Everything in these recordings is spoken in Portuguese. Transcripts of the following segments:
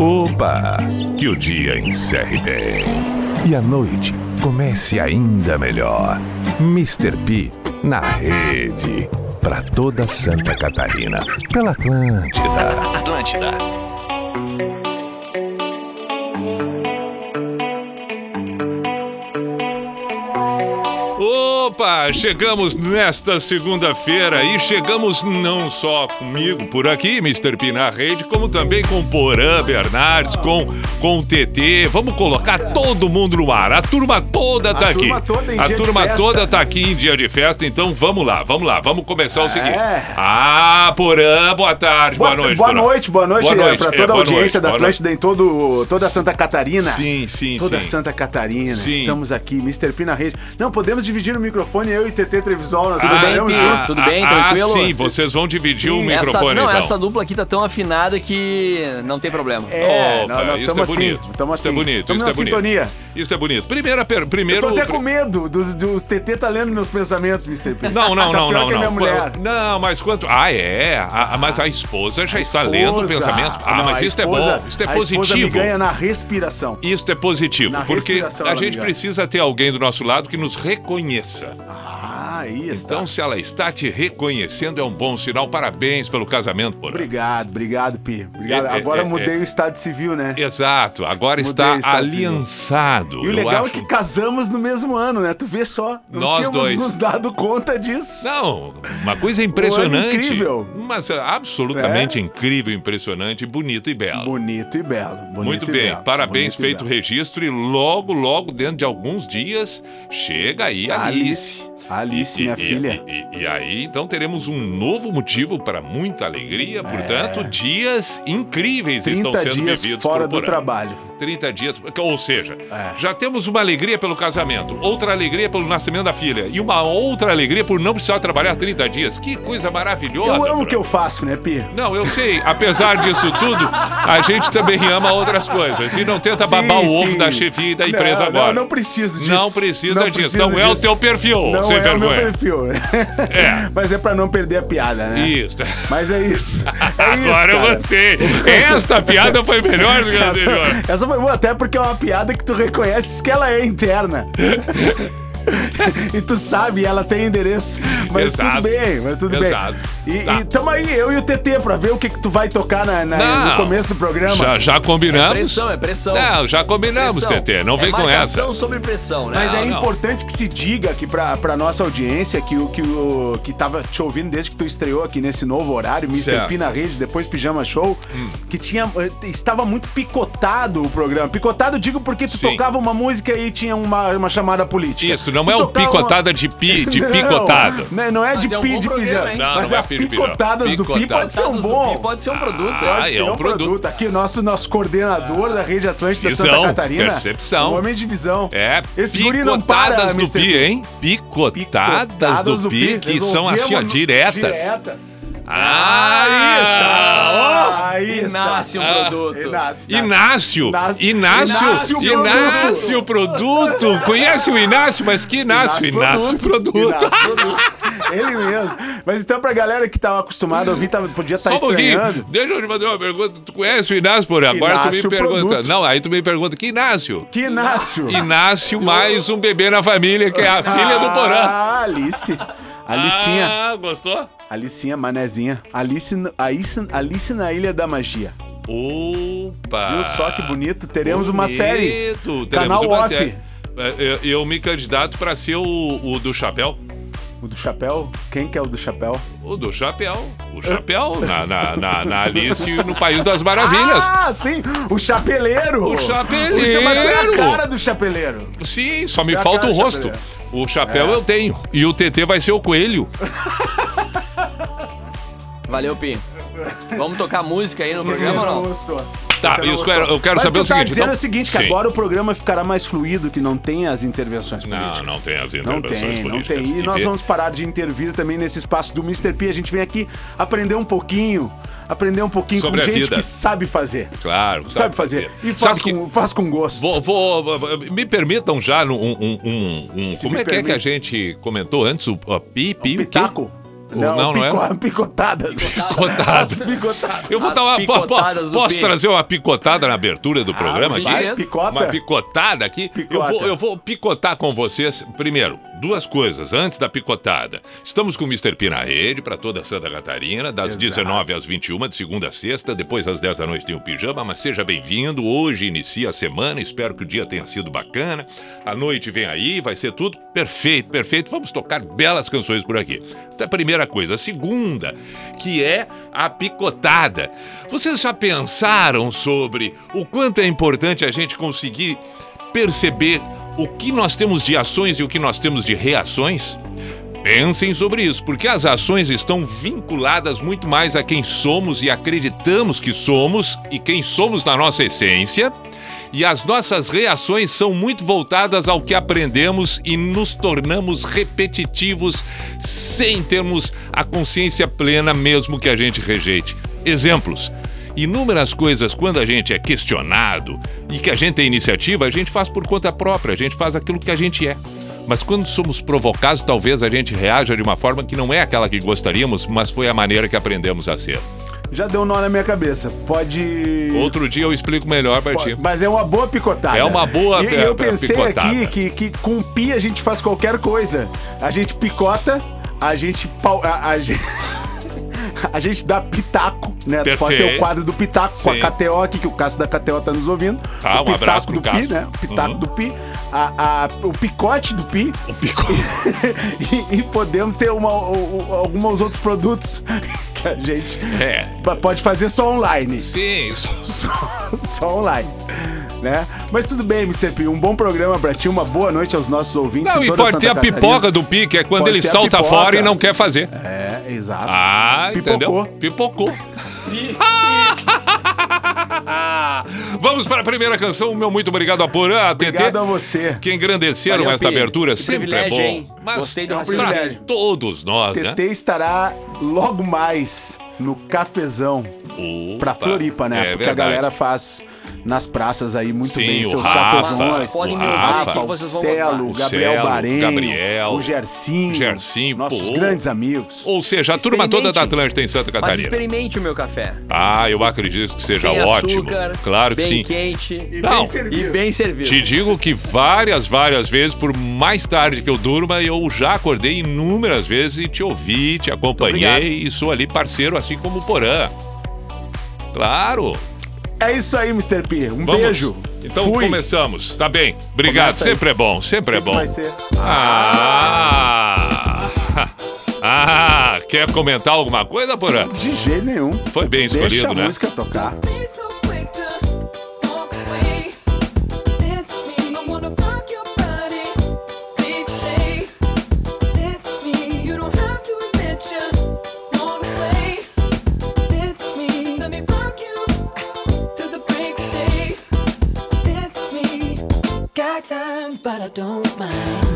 Opa! Que o dia encerre bem. E a noite comece ainda melhor. Mr. P na rede. Pra toda Santa Catarina. Pela Atlântida. Atlântida. Opa, chegamos nesta segunda-feira e chegamos não só comigo por aqui, Mr. P na rede, como também com Porã Bernardes, com, com o TT. Vamos colocar todo mundo no ar. A turma toda tá A aqui. turma toda em A turma festa. toda tá aqui em dia de festa, então vamos lá, vamos lá. Vamos começar o É. seguinte. Ah, Porã, boa tarde, boa, noite. boa Porã. noite, boa noite, Boa noite, para é, toda a boa audiência noite, da Atlântida em todo, toda Santa Catarina. Sim, sim, Toda sim. Santa Catarina. Sim. Estamos aqui, Mr. P na rede. Não, podemos dividir o microfone, eu e TT Trevisol. Nós Tudo bem, trabalhamos Pi? juntos. Tudo bem, ah, tranquilo? sim, vocês vão dividir o Sim, Essa, microfone, não, então. essa dupla aqui tá tão afinada que não tem problema. É, Opa, nós, estamos é assim. Estamos Isso é assim. bonito, Estamos isso na é bonito. sintonia. Isso é bonito. Primeira, per, primeiro... Eu tô até com medo do, do o TT tá lendo meus pensamentos, Mr. P. Não, não, Tá não, não, não. Não, mas quanto. Ah, é. A- mas a esposa já A está esposa- lendo pensamentos. Ah, Não, mas isso é esposa- bom. Isso é A esposa me positivo. ganha na respiração. Isso é positivo, Na porque a gente precisa ter alguém do nosso lado que nos reconheça. Ah, está. Então, se ela está te reconhecendo, é um bom sinal. Parabéns pelo casamento, porra. Obrigado, obrigado, Pi. Obrigado. É, é, Agora é, mudei é. o estado civil, né? Exato, agora Mudei está o E o legal acho- é que casamos no mesmo ano, né? Tu vê só. Não Nós tínhamos dois. nos dado conta disso. Não, uma coisa impressionante. incrível. Mas é absolutamente incrível, impressionante, bonito e belo. Bonito e belo. bonito Muito e bem, belo, parabéns, bonito feito o registro e logo, logo, dentro de alguns dias, chega aí a Alice. Alice. Alice, E- minha e- filha. E, e- aí, então, teremos um novo motivo para muita alegria. Portanto, dias incríveis estão 30 sendo dias vividos fora do trabalho. 30 dias, ou seja, É. já temos uma alegria pelo casamento, outra alegria pelo nascimento da filha e uma outra alegria por não precisar trabalhar 30 dias. Que coisa maravilhosa. Eu amo o que eu faço, né, Pi? Não, eu sei. Apesar disso tudo, a gente também ama outras coisas. E não tenta Sim, babar o ovo sim. da chefia e da empresa não, agora. Não, não preciso disso. Não precisa disso. precisa Não é o disso. teu perfil, Não sem é o meu vergonha. perfil. É. Mas é pra não perder a piada, né? Isso. Mas é isso. É isso, Agora eu cara. gostei. Esta piada foi melhor do que a anterior. Essa foi boa, até porque é uma piada que tu reconheces que ela é interna. e tu sabe, ela tem endereço. Mas Exato. tudo bem, mas tudo Exato. bem. E, Tá. e tamo aí, eu e o TT, pra ver o que, que tu vai tocar na- na- Não. no começo do programa. Já, já combinamos. Pressão, é pressão. Não, já combinamos, Pressão. TT. Não é vem com essa. sobre pressão, né? Mas é não. importante que se diga aqui pra, pra nossa audiência que o que, o, que tava te ouvindo desde que tu estreou aqui nesse novo horário, Mr. Certo. Hum. P na rede, depois Pijama Show, que tinha eh, estava muito picotado o programa. Picotado digo porque tu Sim. tocava uma música e tinha uma, uma chamada política. Isso, não Tu é o tocava picotada de pi, de Não, picotado. Não, não é Mas de é um pi de pijama. Não, Mas não é as pi de picotadas do pi pode ser um do bom. Pi Pode ser um produto. Ah, Pode é ser um um produto. produto. Aqui, o nosso, nosso coordenador da rede Atlântica Visão, Santa Catarina. percepção. Um homem de visão. É, Esse não para, picotadas do pi, hein? Picotadas, do pi, que são assim, ó, diretas. Diretas. Ah, Aí está. ó. Aí E está. nasce Ah, produto. Inácio. Inácio, Inácio. Inácio, Inácio Inácio, produto. Conhece o Inácio, mas que Inácio? Inácio, produto. Inácio produto. Ele mesmo. Mas então, pra galera que tava acostumada a ouvir, tava- podia estar Só um pouquinho. estranhando. Deixa eu te fazer uma pergunta. Tu conhece o Inácio, por agora tu Inácio me pergunta. Produto. Não, aí tu me pergunta que Inácio. Que Inácio. Inácio mais um bebê na família, que é a filha do Porã. Ah, Alice. Alicinha. Ah, gostou? Alicinha, manezinha. Alice, Alice, Alice na Ilha da Magia. Opa! Viu só que bonito? Teremos uma série. Bonito, teremos Canal uma off. série. É, Eu, eu me candidato pra ser o, o do chapéu. O do chapéu? Quem que é o do chapéu? O do chapéu. O chapéu na, na, na, na Alice e no País das Maravilhas. Ah, sim! O chapeleiro! O chapeleiro! O tu é a cara do chapeleiro. Sim, só me É falta o rosto. O chapéu É. eu tenho. E o TT vai ser o coelho. Valeu, Pi. Vamos tocar música aí no programa ou não? gostou. Tá, não eu quero, eu quero Mas saber o o que eu tava seguinte. dizendo então- é o seguinte, que Sim. agora o programa ficará mais fluido, que não tem as intervenções Não, políticas. não tem as Não intervenções tem, não políticas. tem. E nós vê- vamos parar de intervir também nesse espaço do Mr. P. A gente vem aqui aprender um pouquinho, aprender um pouquinho Sobre com gente vida. que sabe fazer. Claro, Sabe, fazer. E faz, Sabe que- com, faz com gosto. Vou, vou- me permitam já um, um, um- um- como é que é que a permite. gente comentou antes o, o pi, pi, o quê? Pitaco. Não, não, não pico- é? picotadas. Picotadas. picotadas. Eu vou As dar uma. po- po- posso trazer uma picotada na abertura do programa por aqui? gentileza. Picota? Uma picotada aqui. Eu Picota. vou, eu vou picotar com vocês. Primeiro, duas coisas antes da picotada. Estamos com o Mr. P na rede para toda Santa Catarina, das Exato. 19 às 21, de segunda a sexta. Depois, às 10 da noite, tem o pijama. Mas seja bem-vindo. Hoje inicia a semana. Espero que o dia tenha sido bacana. A noite vem aí, vai ser tudo perfeito, perfeito. Vamos tocar belas canções por aqui. Essa é a primeira coisa. A segunda, que é a picotada. Vocês já pensaram sobre o quanto é importante a gente conseguir perceber o que nós temos de ações e o que nós temos de reações? Pensem sobre isso, porque as ações estão vinculadas muito mais a quem somos e acreditamos que somos e quem somos na nossa essência. E as nossas reações são muito voltadas ao que aprendemos e nos tornamos repetitivos sem termos a consciência plena, mesmo que a gente rejeite. Exemplos. Inúmeras coisas, quando a gente é questionado e que a gente tem iniciativa, a gente faz por conta própria, a gente faz aquilo que a gente é. Mas quando somos provocados, talvez a gente reaja de uma forma que não é aquela que gostaríamos, mas foi a maneira que aprendemos a ser. Já deu um nó na minha cabeça. Pode. Outro dia eu explico melhor ti. Mas é uma boa picotada. É uma boa E pi- eu pensei picotada. aqui que, que com pi a gente faz qualquer coisa. A gente picota, a gente. pau- A, a gente... A gente dá pitaco, né? Pode ter Perfeito. o quadro do pitaco com a Sim. KTO aqui, que o Cássio da KTO tá nos ouvindo. Tá, o um abraço pitaco do pro Pi, Cássio. né? O pitaco Uhum. do Pi. A, a- o picote do Pi. O pico. e, e podemos ter uma, o- alguns outros produtos que a gente É. pode fazer só online. Sim, isso. Só, só online. Né? Mas tudo bem, Mr. P. Um bom programa pra ti, uma boa noite aos nossos ouvintes. Não, e pode Santa ter a Catarina. pipoca do Pi, que é quando Pode ele salta fora e não quer fazer. É, exato. Ah, Pipocou. entendeu? Pipocou. Vamos para a primeira canção. Meu muito obrigado a Porã, a TT, Obrigado a você. que engrandeceram Valeu, esta Pi. abertura. Que Sempre é privilégio, bom. hein? Mas Gostei do é um raciocínio. Todos nós, né? TT estará logo mais no cafezão pra Opa, Floripa, né? É Porque verdade. a galera faz nas praças aí muito Sim, bem seus cafezões. Podem me o ouvir Rafa, aqui, o vocês vão Celo, gostar. Gabriel Celo, Gabriel, o Gercinho, Gercinho, nossos pô. grandes amigos. Ou seja, a turma toda da Atlântida em Santa Mas Catarina. experimente o meu café. Ah, eu acredito que seja Sem ótimo. açúcar, claro que sim. bem quente Não, e bem servido. Te digo que várias, várias vezes, por mais tarde que eu durma, eu já acordei inúmeras vezes e te ouvi, te acompanhei e sou ali parceiro, assim como o Porã. Claro. É isso aí, Mr. P. Um Vamos. beijo. Então Fui. começamos. Tá bem. Obrigado. Começa aí. Sempre é bom, sempre é bom. Vai ser. Ah! Ah! Quer comentar alguma coisa, Porã? De jeito nenhum. Foi bem Deixa escolhido, a né? música tocar. Don't mind.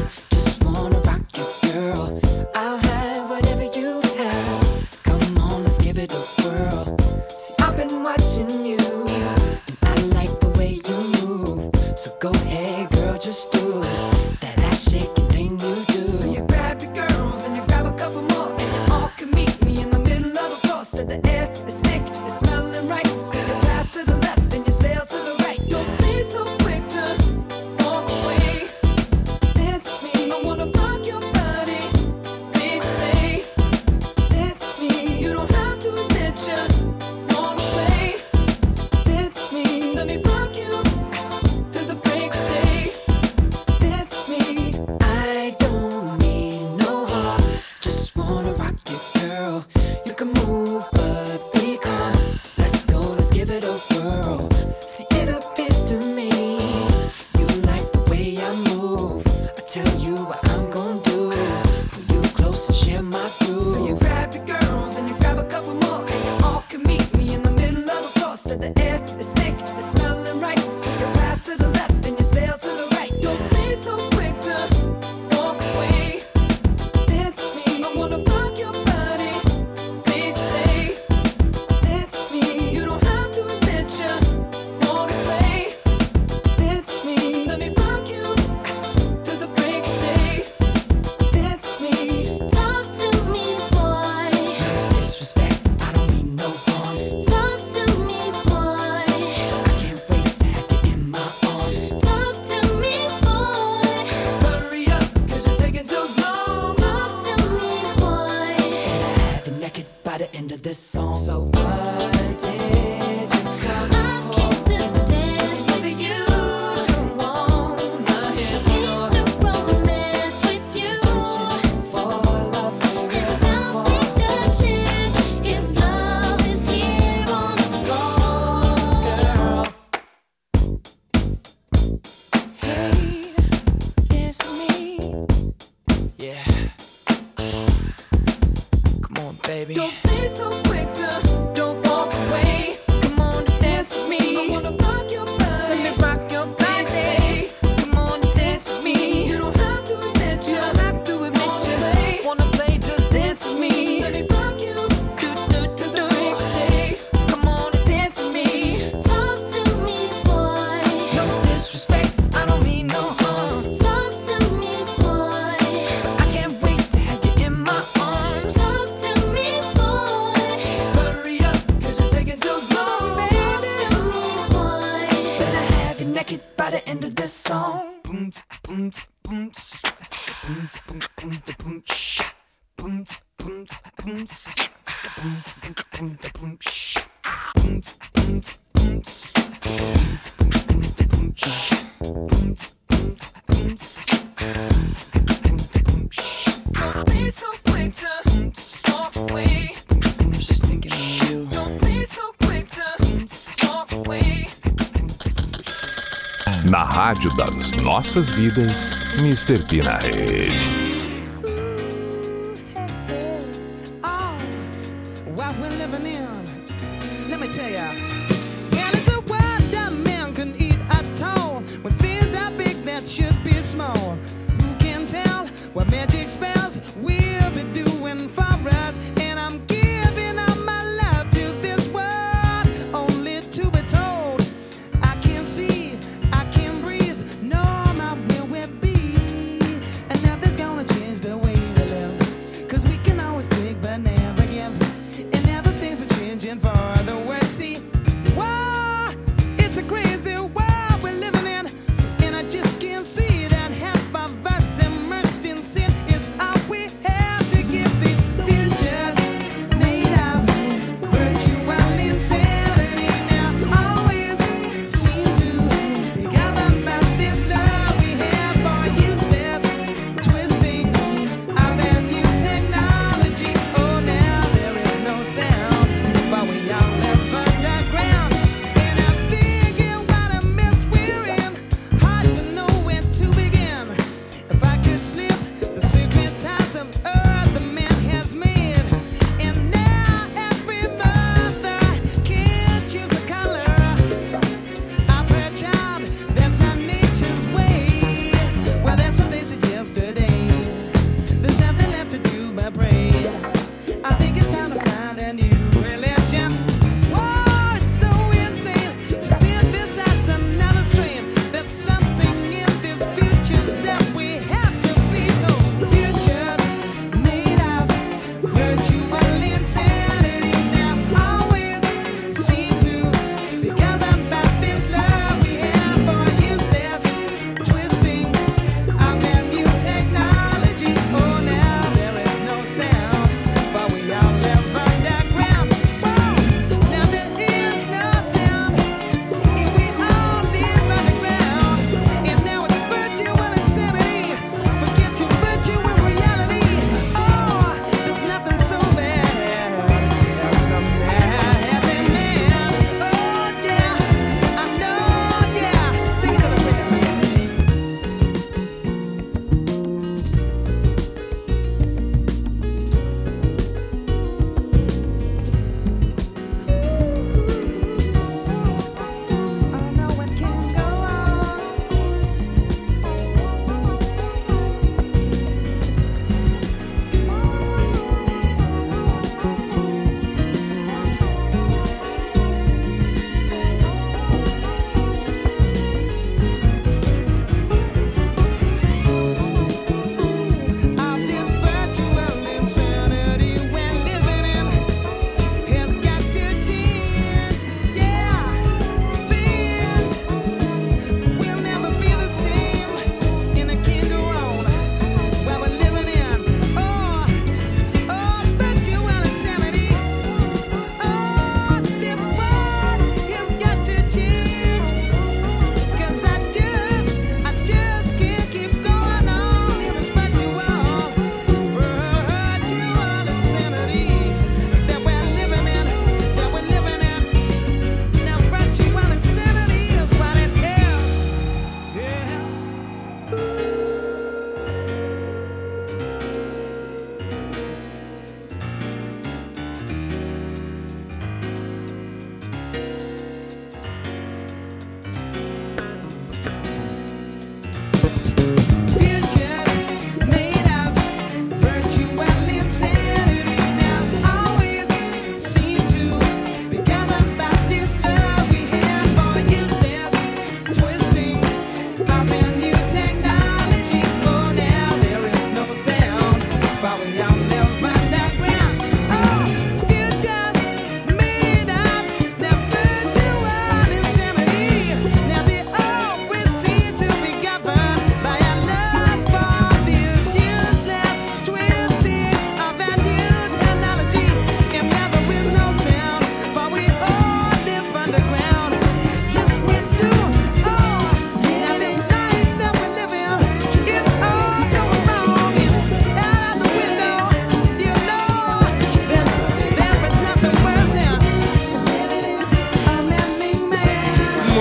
Nossas vidas, Mr. P na rede.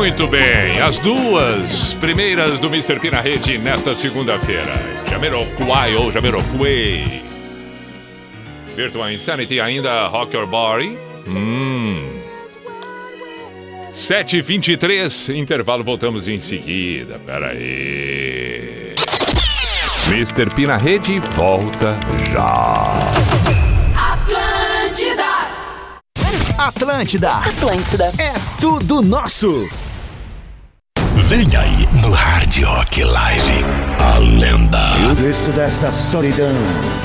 Muito bem, as duas primeiras do Mr. P na rede nesta segunda-feira. Jamiroquai ou Jamiroquai. Virtual Insanity ainda, Rock Your Body. Hum. 7h23, intervalo, voltamos em seguida. Pera aí. Mr. P na rede volta já. Atlântida! Atlântida. Atlântida. É tudo nosso. Vem aí no Hard Rock Live. Desço dessa solidão,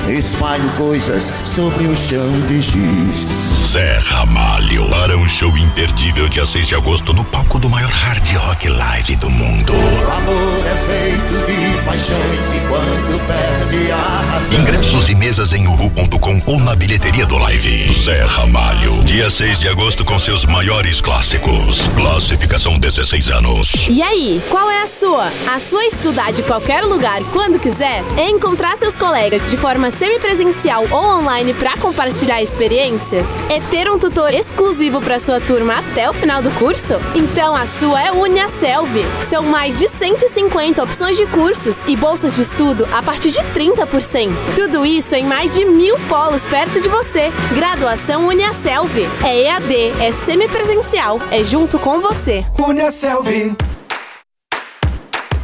espalho coisas sobre o chão de giz. Zé Ramalho. Para um show imperdível dia 6 de agosto no palco do maior Hard Rock Live do mundo. O amor é feito de paixões e quando perde a razão. Ingressos e mesas em uhu.com ou na bilheteria do Live. Zé Ramalho. Dia 6 de agosto com seus maiores clássicos. Classificação 16 anos. E aí, qual é a sua? A sua é estudar de qualquer lugar quando quiser? É encontrar seus colegas de forma semipresencial ou online para compartilhar experiências? É ter um tutor exclusivo para sua turma até o final do curso? Então a sua é UniaSelv. São mais de 150 opções de cursos e bolsas de estudo a partir de 30%. Tudo isso em mais de mil polos perto de você. Graduação UniaSelv. É EAD, é semipresencial, é junto com você. UniaSelv.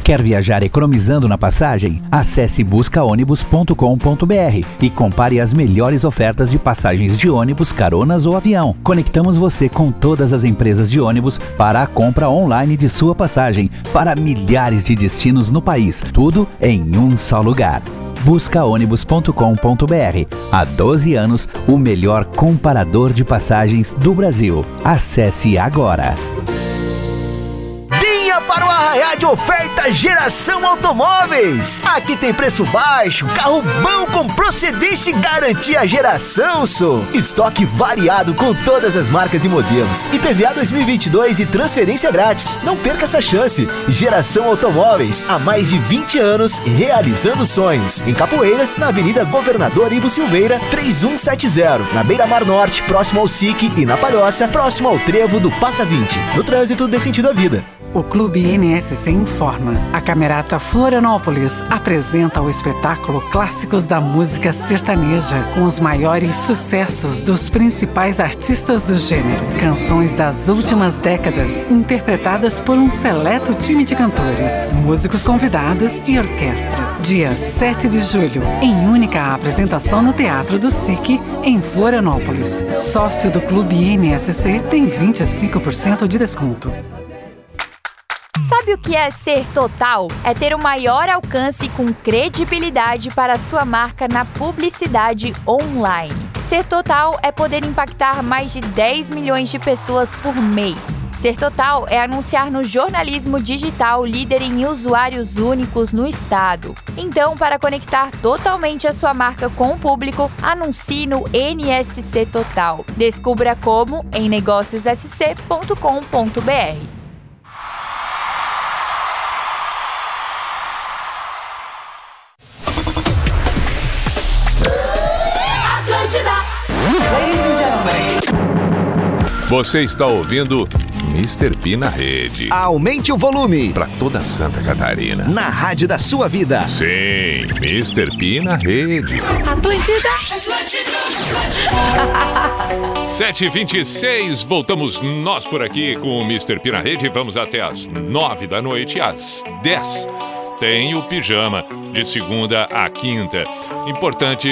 Quer viajar economizando na passagem? Acesse buscaônibus.com.br e compare as melhores ofertas de passagens de ônibus, caronas ou avião. Conectamos você com todas as empresas de ônibus para a compra online de sua passagem para milhares de destinos no país. Tudo em um só lugar. Buscaônibus.com.br. Há 12 anos, o melhor comparador de passagens do Brasil. Acesse agora. O arraiá de oferta Geração Automóveis. Aqui tem preço baixo, carro bom com procedência e garantia geração, sou. Estoque variado com todas as marcas e modelos. IPVA 2022 e transferência grátis. Não perca essa chance. Geração Automóveis, há mais de 20 anos, realizando sonhos. Em Capoeiras, na Avenida Governador Ivo Silveira, 3170. Na Beira Mar Norte, próximo ao SIC. E na Palhoça, próximo ao Trevo do Passa 20. No trânsito dê sentido à vida. O Clube NSC informa. A Camerata Florianópolis apresenta o espetáculo Clássicos da Música Sertaneja, com os maiores sucessos dos principais artistas do gênero. Canções das últimas décadas, interpretadas por um seleto time de cantores, músicos convidados e orquestra. Dia 7 de julho, em única apresentação no Teatro do SIC, em Florianópolis. Sócio do Clube NSC tem 25% de desconto. Sabe o que é ser total? É ter o maior alcance com credibilidade para sua marca na publicidade online. Ser total é poder impactar mais de 10 milhões de pessoas por mês. Ser total é anunciar no jornalismo digital líder em usuários únicos no estado. Então, para conectar totalmente a sua marca com o público, anuncie no NSC Total. Descubra como em negóciossc.com.br. Você está ouvindo Mr. P na rede. Aumente o volume. Para toda Santa Catarina. Na rádio da sua vida. Sim, Mr. P na rede. Atlântida. 7h26, voltamos nós por aqui com o Mr. P na rede. Vamos até as 9 da noite, às 10 tem o pijama de segunda a quinta. Importante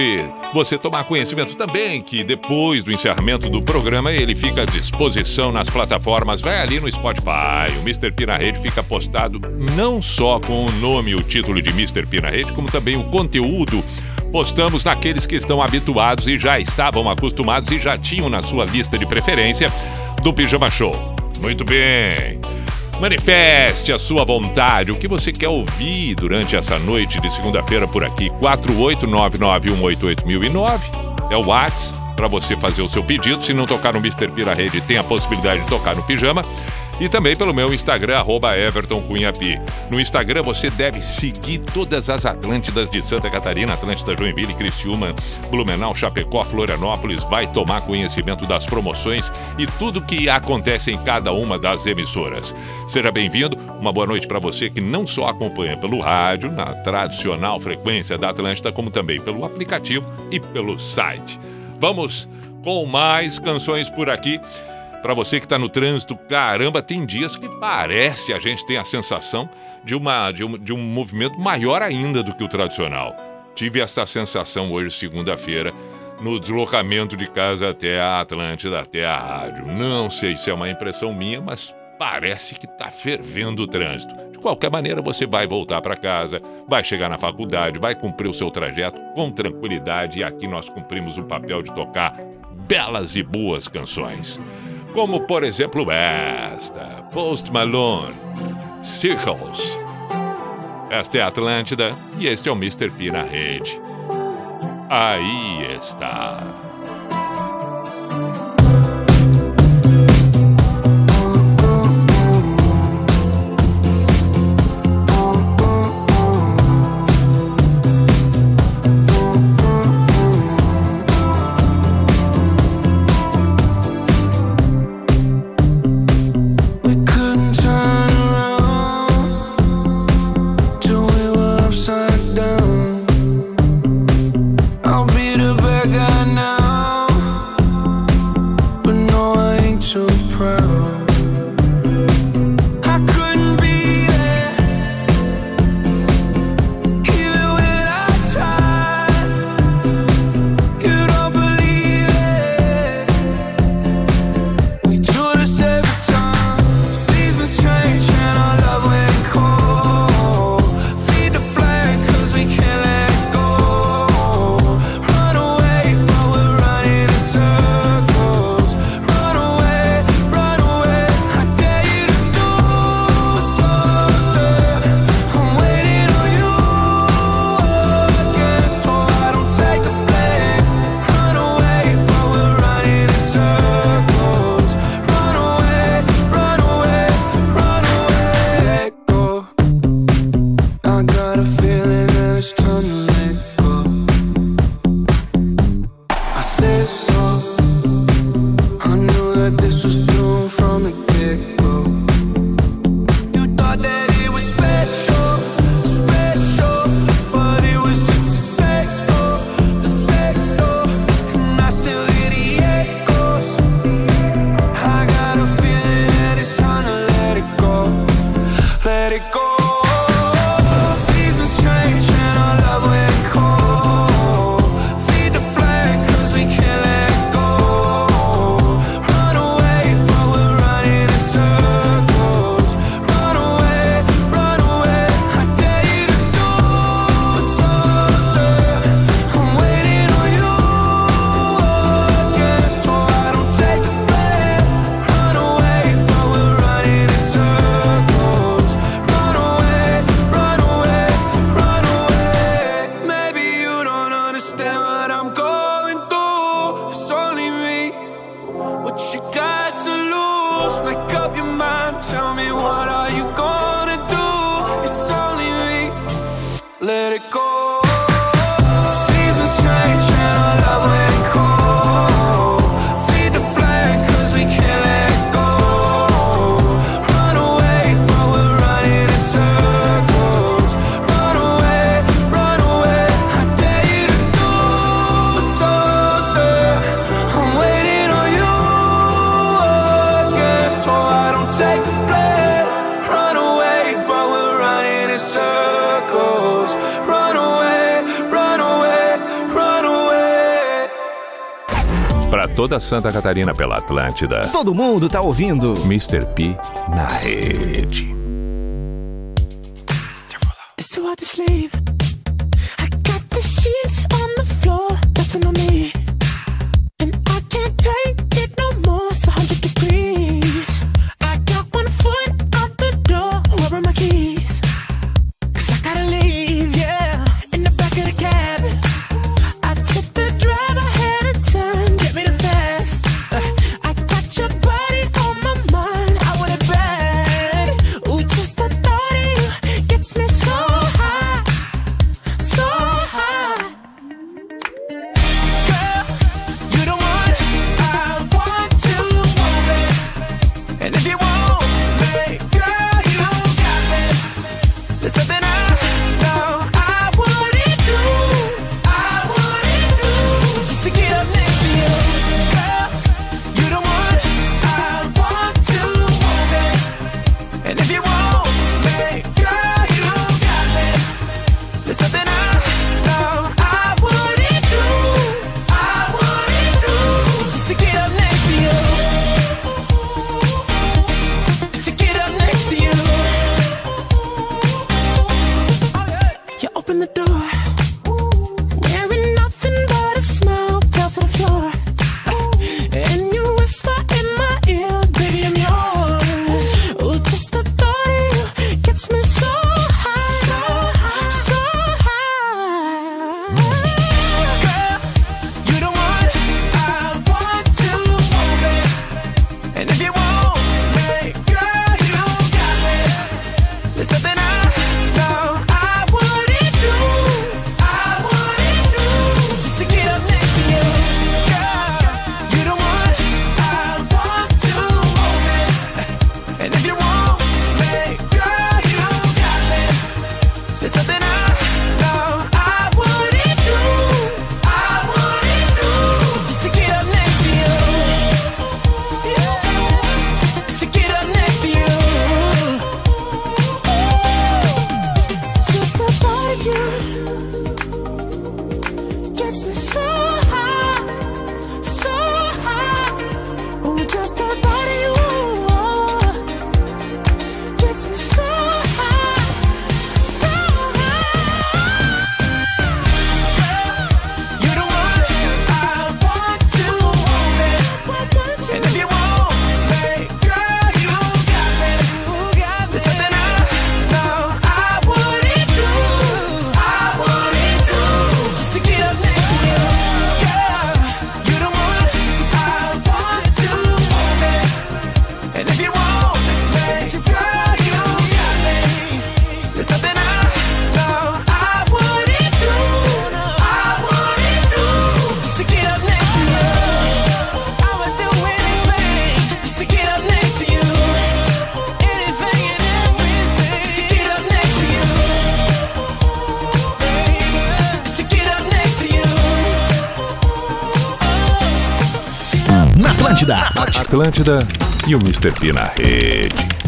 você tomar conhecimento também que depois do encerramento do programa ele fica à disposição nas plataformas. Vai ali no Spotify, o Mr. P na Rede fica postado não só com o nome e o título de Mr. P na Rede, como também o conteúdo. Postamos naqueles que estão habituados e já estavam acostumados e já tinham na sua lista de preferência do Pijama Show. Muito bem. Manifeste a sua vontade, o que você quer ouvir durante essa noite de segunda-feira por aqui. 48991881009 é o WhatsApp para você fazer o seu pedido. Se não tocar no Mr. Pira Rede, tem a possibilidade de tocar no pijama. E também pelo meu Instagram, arroba Everton Cunha Pi. No Instagram você deve seguir todas as Atlântidas de Santa Catarina, Atlântida Joinville, Criciúma, Blumenau, Chapecó, Florianópolis. Vai tomar conhecimento das promoções e tudo que acontece em cada uma das emissoras. Seja bem-vindo, uma boa noite para você que não só acompanha pelo rádio, na tradicional frequência da Atlântida, como também pelo aplicativo e pelo site. Vamos com mais canções por aqui. Para você que está no trânsito, caramba, tem dias que parece a gente tem a sensação de, uma, de, um, de um movimento maior ainda do que o tradicional. Tive essa sensação hoje, segunda-feira, no deslocamento de casa até a Atlântida, até a rádio. Não sei se é uma impressão minha, mas parece que está fervendo o trânsito. De qualquer maneira, você vai voltar para casa, vai chegar na faculdade, vai cumprir o seu trajeto com tranquilidade e aqui nós cumprimos o papel de tocar belas e boas canções. Como, por exemplo, esta, Post Malone, Circles. Esta é a Atlântida e este é o Mr. P na rede. Aí está. Santa Catarina pela Atlântida. Todo mundo tá ouvindo. Mr. P na rede. Atlântida e o Mr. P na rede.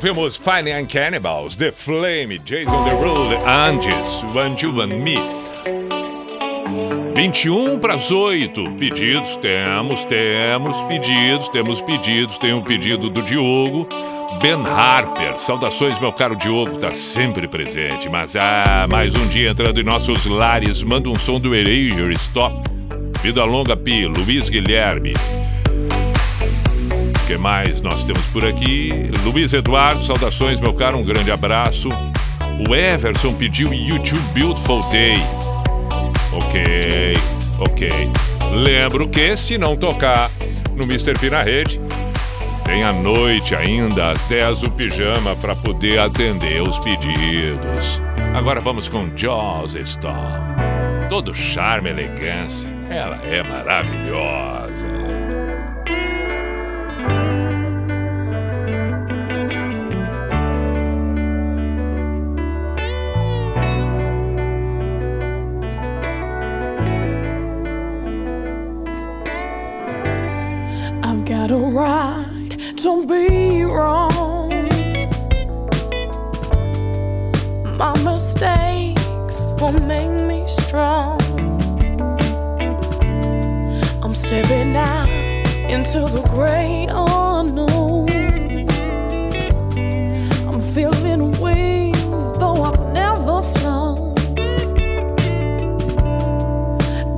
ouvimos Fine and Cannibals, The Flame, Jason Derulo, Angels, One You and Me. 21 para as 8. Pedidos temos, temos pedidos, temos pedidos. Tem um pedido do Diogo. Ben Harper, saudações, meu caro Diogo, tá sempre presente. Mas ah, mais um dia entrando em nossos lares. Manda um som do Erasure Stop. Vida longa, Pi, Luiz Guilherme que mais nós temos por aqui? Luiz Eduardo, saudações, meu caro, um grande abraço. O Everson pediu YouTube Beautiful Day. Ok, ok. Lembro que se não tocar no Mr. P na rede, tem a noite ainda, às 10 o pijama, para poder atender os pedidos. Agora vamos com Jaws Storm. Todo charme e elegância, ela é maravilhosa.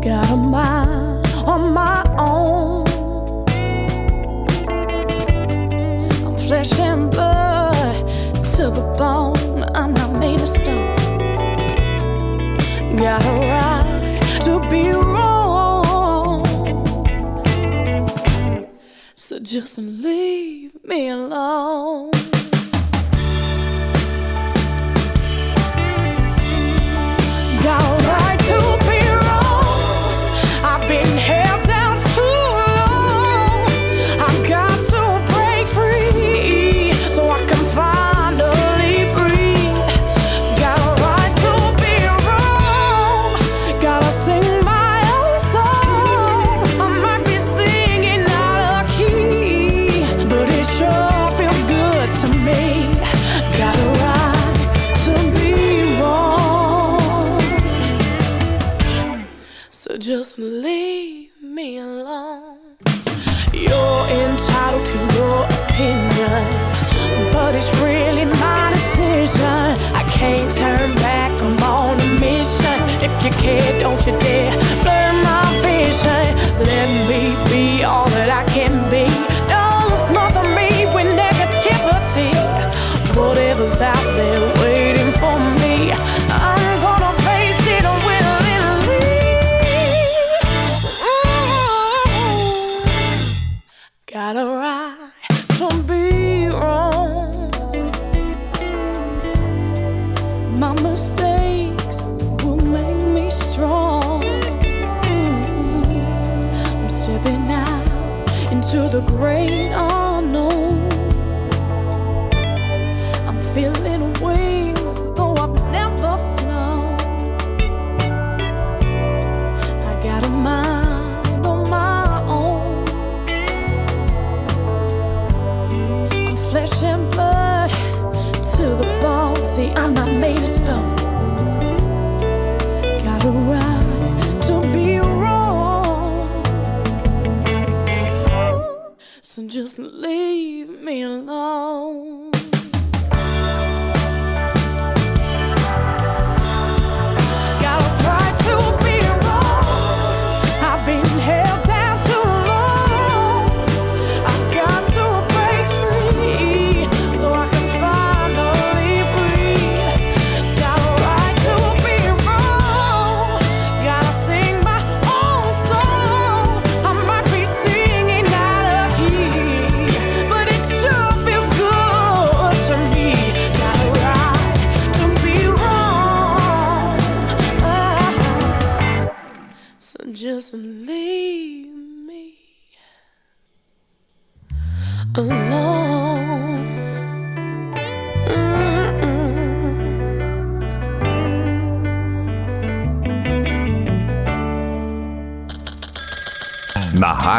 got a mind on my own. I'm flesh and blood to the bone. I'm not made of stone. Got a right to be wrong. So just leave me alone.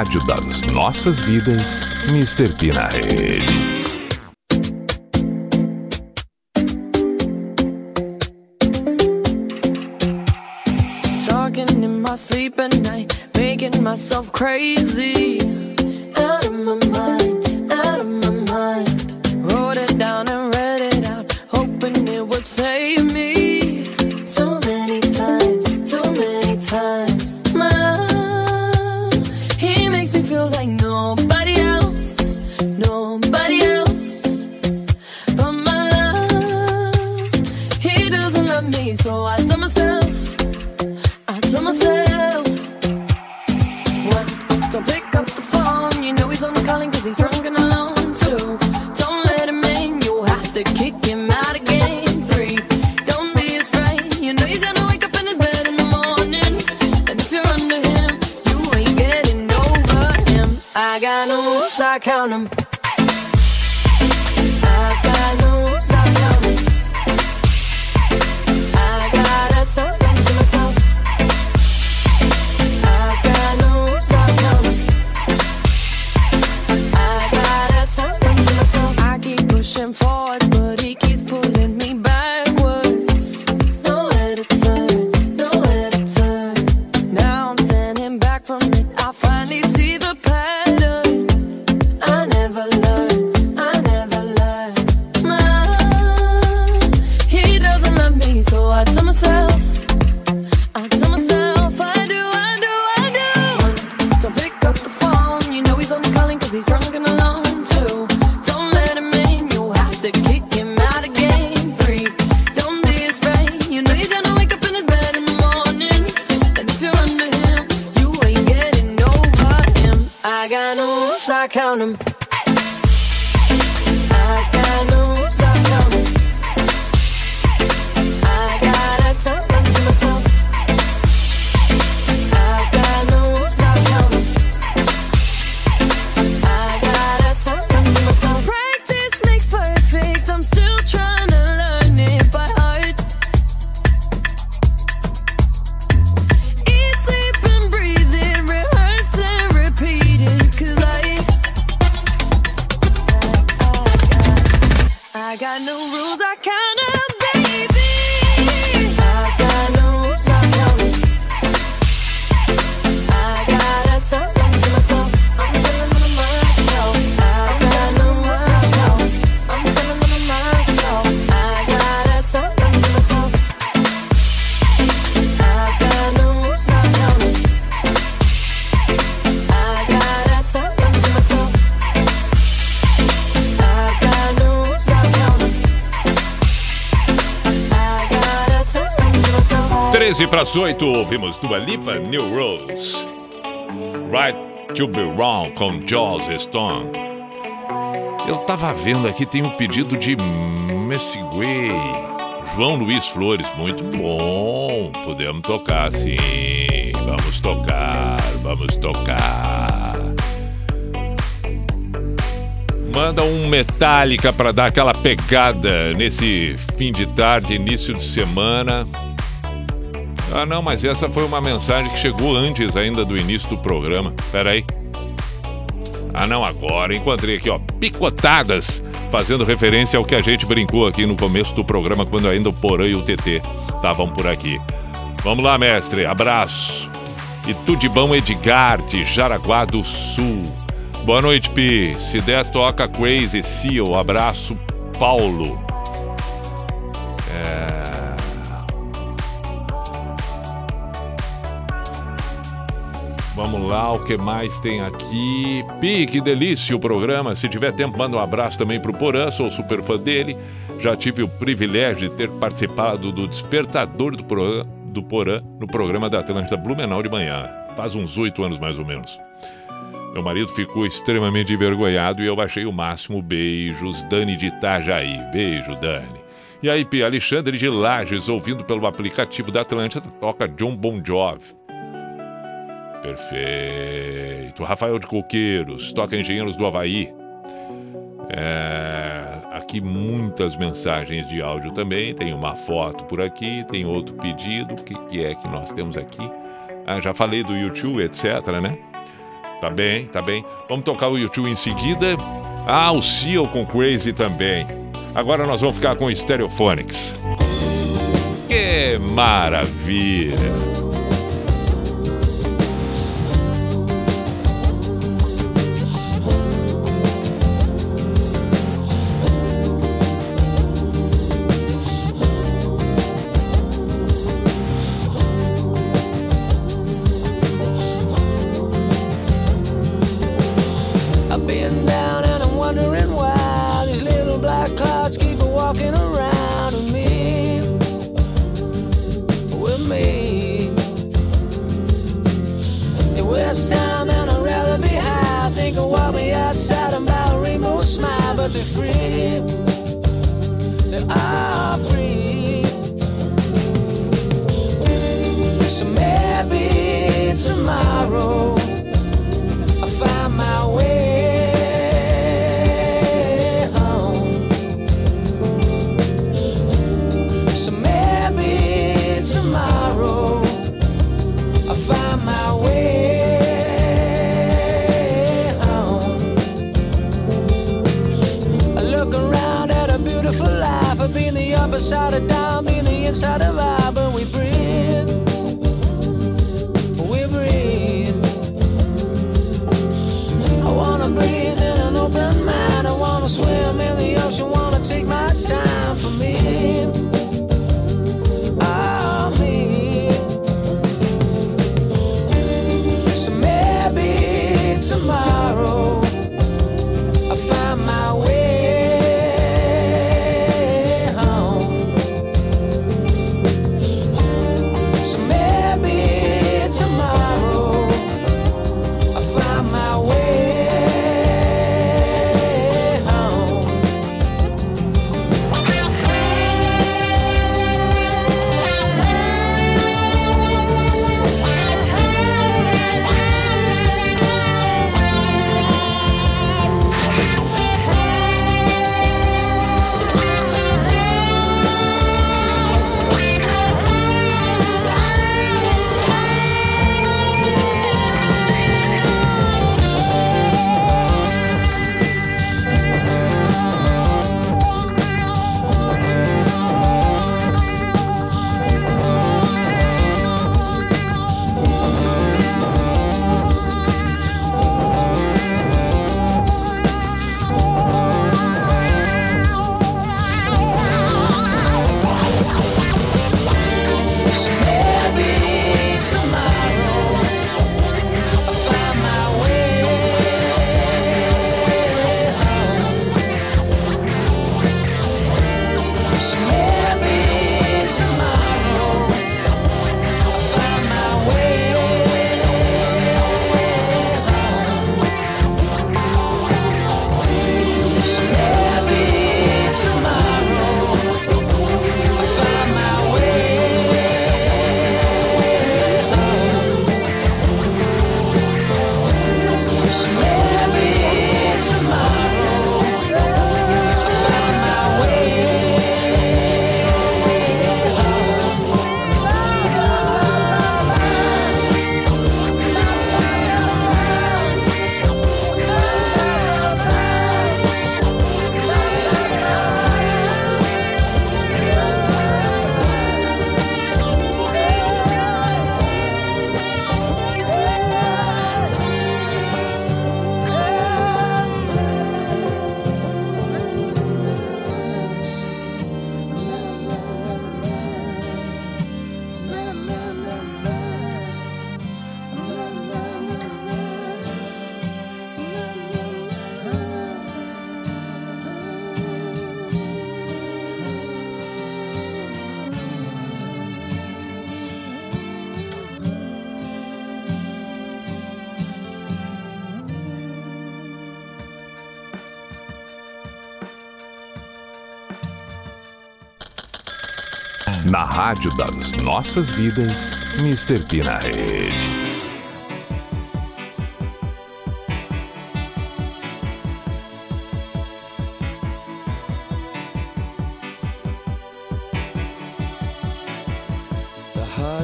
rádio das nossas vidas, Mr. P na rede. Talking in my sleep at night, making myself crazy, out of my mind. 13 para as 8, ouvimos Dua Lipa, New Rose. Right to be wrong com Jaws Stone. Eu tava vendo aqui, tem um pedido de Messigway. João Luiz Flores, muito bom. Podemos tocar sim. Vamos tocar, vamos tocar. Manda um Metallica para dar aquela pegada nesse fim de tarde, início de semana. Ah, não, mas essa foi uma mensagem que chegou antes ainda do início do programa. Pera aí. Ah, não, agora encontrei aqui, ó. Picotadas, fazendo referência ao que a gente brincou aqui no começo do programa, quando ainda o Porã e o TT estavam por aqui. Vamos lá, mestre. Abraço. E tudo de bom, Edgar, de Jaraguá do Sul. Boa noite, Pi. Se der, toca Crazy Seal. Abraço, Paulo. É... Vamos lá, o que mais tem aqui? Pi, que delícia o programa. Se tiver tempo, manda um abraço também pro Porã, sou super fã dele. Já tive o privilégio de ter participado do Despertador do Porã, do Porã no programa da Atlântida Blumenau de manhã. Faz uns oito anos mais ou menos. Meu marido ficou extremamente envergonhado e eu achei o máximo. Beijos, Dani de Itajaí. Beijo, Dani. E aí, Pi, Alexandre de Lages, ouvindo pelo aplicativo da Atlântida, toca John Bon Jovi. Perfeito. Rafael de Coqueiros, toca Engenheiros do Havaí. É, aqui muitas mensagens de áudio também. Tem uma foto por aqui, tem outro pedido. O que, que é que nós temos aqui? Ah, já falei do YouTube, etc, né? Tá bem, tá bem. Vamos tocar o YouTube em seguida. Ah, o Seal com Crazy também. Agora nós vamos ficar com Stereophonics. Que maravilha! rádio das nossas vidas, Mr. P na rede.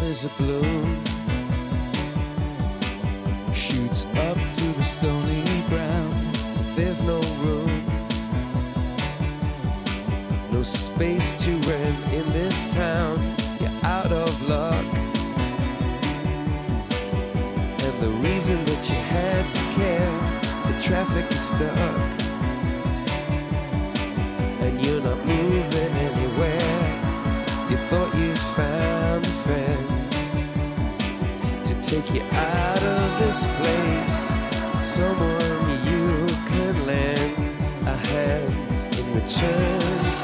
is a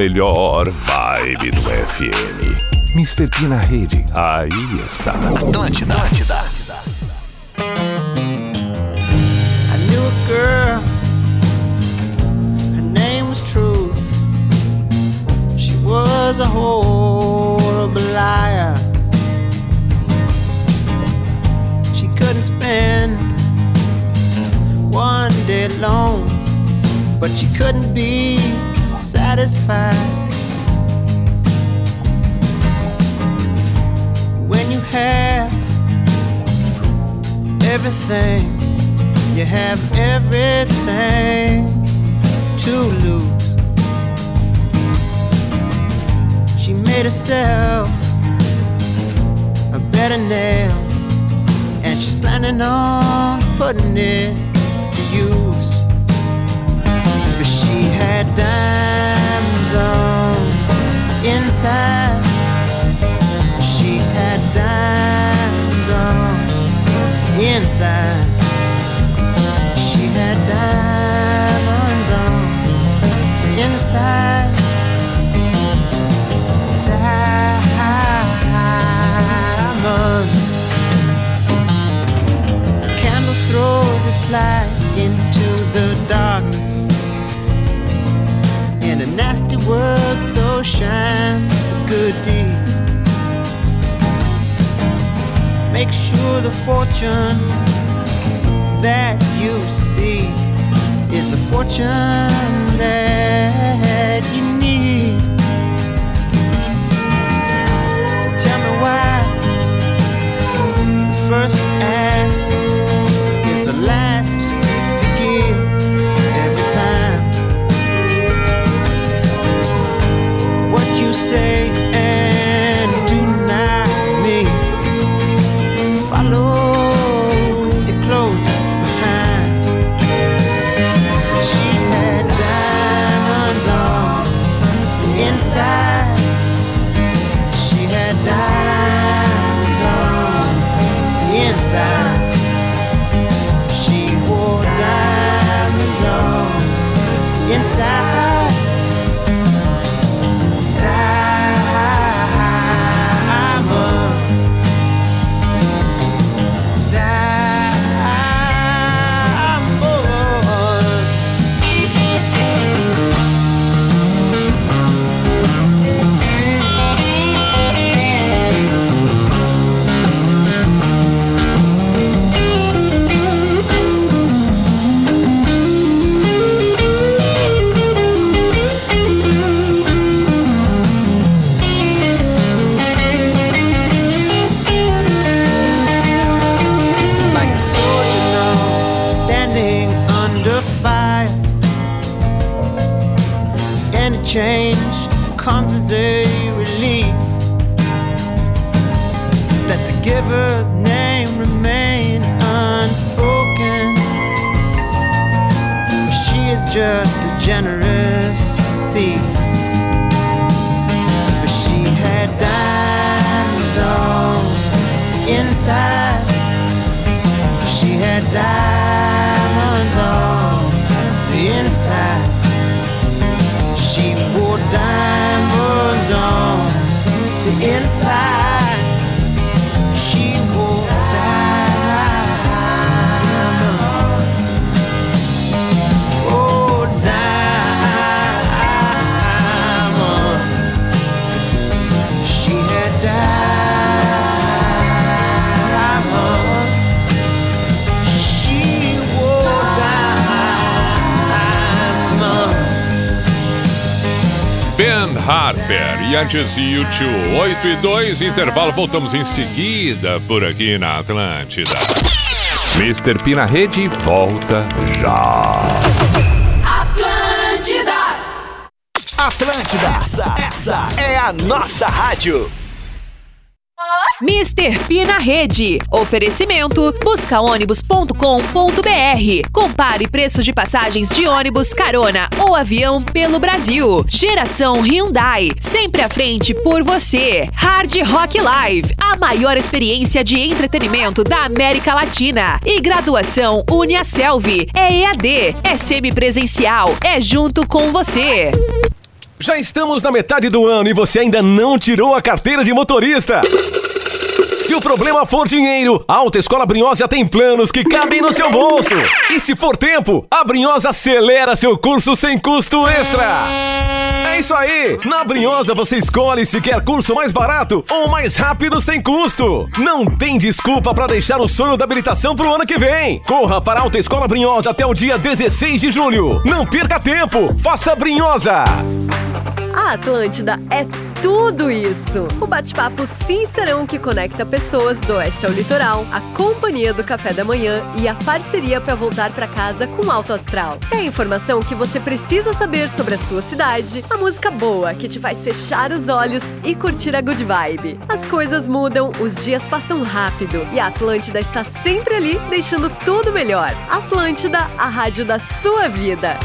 Melhor vibe do FM. Mr. P na rede. Aí está. Atlântida. I knew a girl, her name was Truth. She was a horrible liar. She couldn't spend one day alone, but she couldn't be satisfied. When you have everything, you have everything to lose. She made herself a bed of nails, and she's planning on putting it to use. But she had inside. She had diamonds on inside. She had diamonds on inside. Diamonds. Candle throws its light into the darkness. A nasty world, so shines a good deed. Make sure the fortune that you seek is the fortune that you need. So tell me why the first ask you say Harper e antes YouTube 8 e 2, intervalo, voltamos em seguida por aqui na Atlântida. Mr. P na rede volta já. Atlântida! Atlântida, essa, essa é a nossa rádio. Mr. P na rede. Oferecimento buscaônibus.com.br. Compare preços de passagens de ônibus, carona ou avião pelo Brasil. Geração Hyundai, sempre à frente por você. Hard Rock Live, a maior experiência de entretenimento da América Latina. E graduação Uniaselv, é EAD, é semipresencial, é junto com você. Já estamos na metade do ano e você ainda não tirou a carteira de motorista. you Se o problema for dinheiro, a Autoescola Brinhosa tem planos que cabem no seu bolso. E se for tempo, a Brinhosa acelera seu curso sem custo extra. É isso aí! Na Brinhosa você escolhe se quer curso mais barato ou mais rápido sem custo. Não tem desculpa para deixar o sonho da habilitação pro ano que vem. Corra para a Autoescola Brinhosa até o dia 16 de julho. Não perca tempo, faça Brinhosa. A Atlântida é tudo isso. O bate-papo sincerão que conecta pessoas do oeste ao litoral, a companhia do café da manhã e a parceria para voltar para casa com alto astral. É a informação que você precisa saber sobre a sua cidade, a música boa que te faz fechar os olhos e curtir a good vibe. As coisas mudam, os dias passam rápido e a Atlântida está sempre ali deixando tudo melhor. Atlântida, a rádio da sua vida.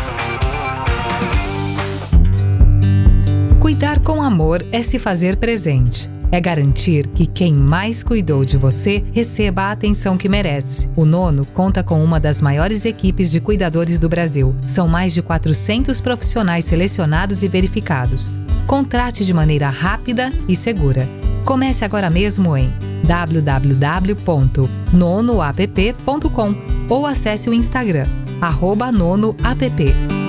Cuidar com amor é se fazer presente. É garantir que quem mais cuidou de você receba a atenção que merece. O Nono conta com uma das maiores equipes de cuidadores do Brasil. São mais de 400 profissionais selecionados e verificados. Contrate de maneira rápida e segura. Comece agora mesmo em www.nonoapp.com ou acesse o Instagram, nonoapp.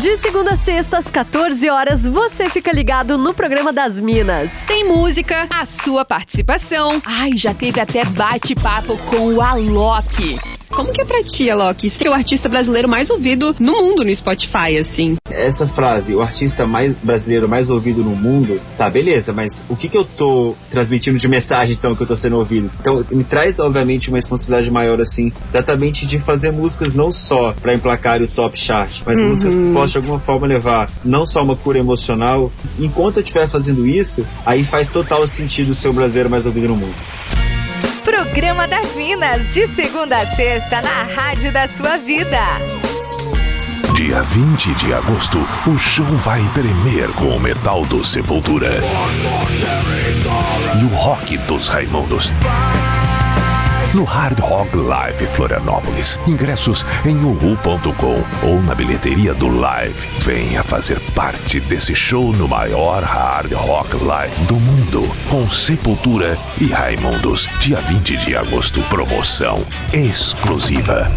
De segunda a sexta, às 14 horas, você fica ligado no programa das Minas. Tem música, a sua participação. Ai, já teve até bate-papo com o Alok. Como que é pra ti, Alok, ser o artista brasileiro mais ouvido no mundo no Spotify, assim? Essa frase, o artista mais brasileiro mais ouvido no mundo, tá, beleza, mas o que que eu tô transmitindo de mensagem, então, que eu tô sendo ouvido? Então, me traz, obviamente, uma responsabilidade maior, assim, exatamente de fazer músicas não só pra emplacar o top chart, mas Uhum. músicas que possam, de alguma forma, levar não só uma cura emocional. Enquanto eu estiver fazendo isso, aí faz total sentido ser o brasileiro mais ouvido no mundo. Programa das Minas, de segunda a sexta, na Rádio da Sua Vida. Dia 20 de agosto, o chão vai tremer com o metal do Sepultura e o rock dos Raimundos. No Hard Rock Live Florianópolis. Ingressos em uhu.com ou na bilheteria do Live. Venha fazer parte desse show no maior Hard Rock Live do mundo. Com Sepultura e Raimundos. Dia 20 de agosto. Promoção exclusiva.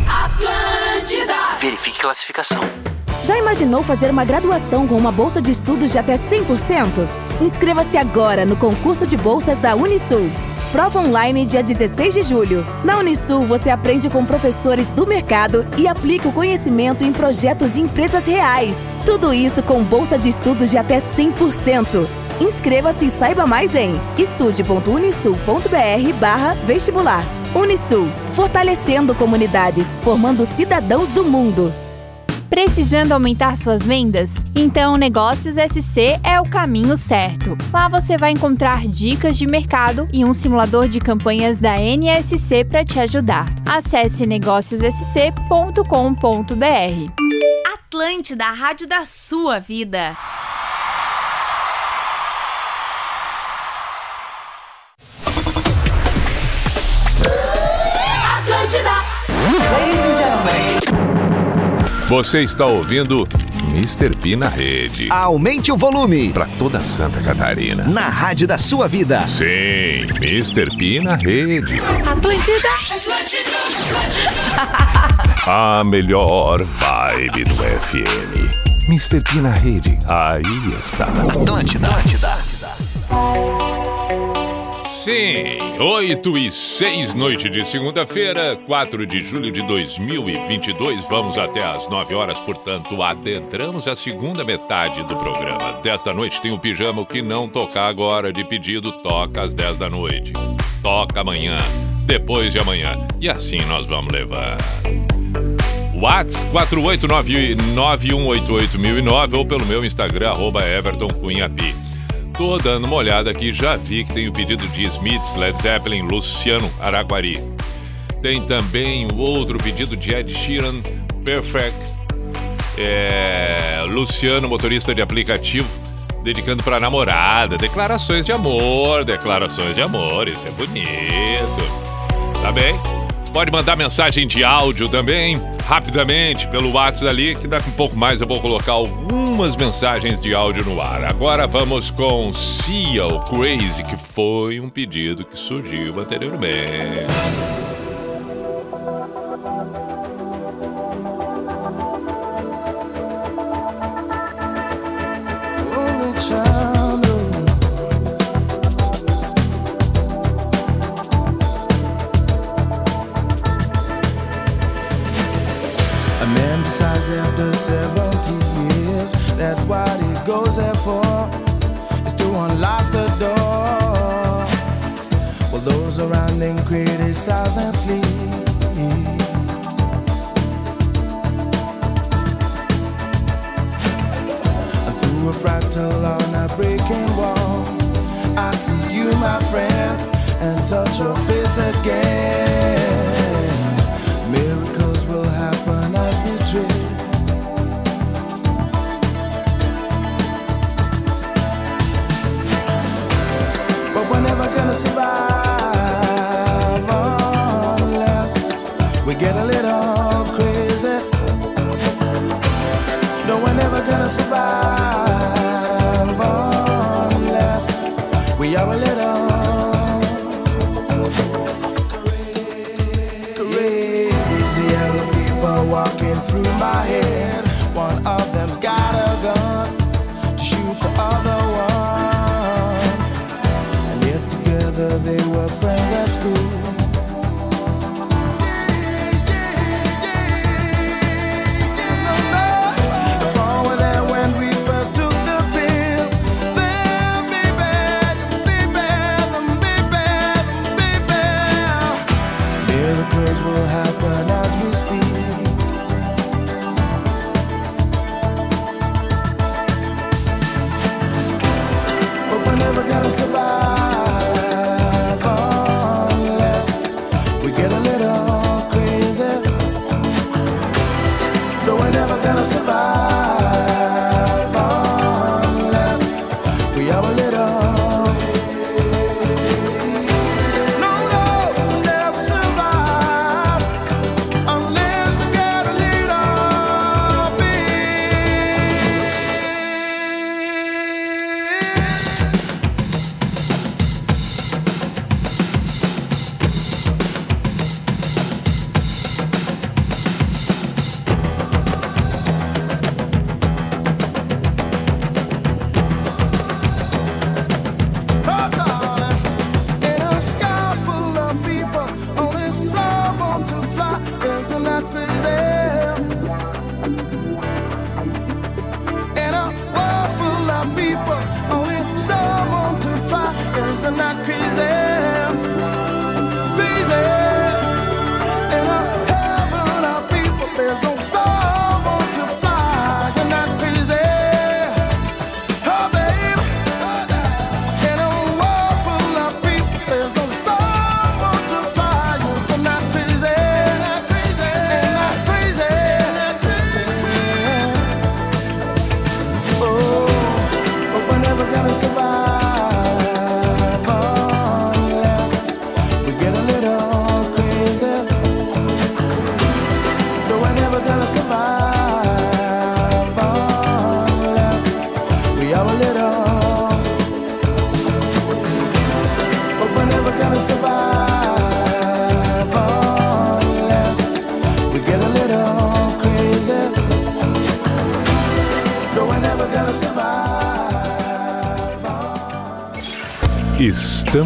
Verifique classificação. Já imaginou fazer uma graduação com uma bolsa de estudos de até 100%? Inscreva-se agora no concurso de bolsas da Unisul. Prova online dia 16 de julho. Na Unisul, você aprende com professores do mercado e aplica o conhecimento em projetos e empresas reais. Tudo isso com bolsa de estudos de até 100%. Inscreva-se e saiba mais em estude.unisul.br vestibular. Unisul, fortalecendo comunidades, formando cidadãos do mundo. Precisando aumentar suas vendas? Então, Negócios SC é o caminho certo. Lá você vai encontrar dicas de mercado e um simulador de campanhas da NSC para te ajudar. Acesse negóciossc.com.br. Atlântida, a rádio da sua vida. Você está ouvindo Mr. P na rede. Aumente o volume. Para toda Santa Catarina. Na rádio da sua vida. Sim, Mr. P na rede. Atlântida. A melhor vibe do FM. Mr. P na rede. Aí está. Atlântida. Atlântida. Sim, 8 e 6, noite de segunda-feira, 4 de julho de 2022. Vamos até às 9 horas, portanto, adentramos a segunda metade do programa. 10 da noite tem o pijama, o que não tocar agora de pedido, toca às 10 da noite. Toca amanhã, depois de amanhã. E assim nós vamos levar. Whats 48991881009 ou pelo meu Instagram, arroba Everton Cunha. Tô dando uma olhada aqui, já vi que tem o pedido de Smiths, Led Zeppelin, Luciano Araguari. Tem também o outro pedido de Ed Sheeran, Perfect, é, Luciano, motorista de aplicativo, dedicando para namorada. Declarações de amor, declarações de amor, isso é bonito. Tá bem? Pode mandar mensagem de áudio também, rapidamente, pelo WhatsApp ali, que daqui um pouco mais eu vou colocar algumas mensagens de áudio no ar. Agora vamos com Seal Crazy, que foi um pedido que surgiu anteriormente. That what he goes there for is to unlock the door. While those around him criticize and sleep. Through a fractal on a breaking wall, I see you, my friend, and touch your face again.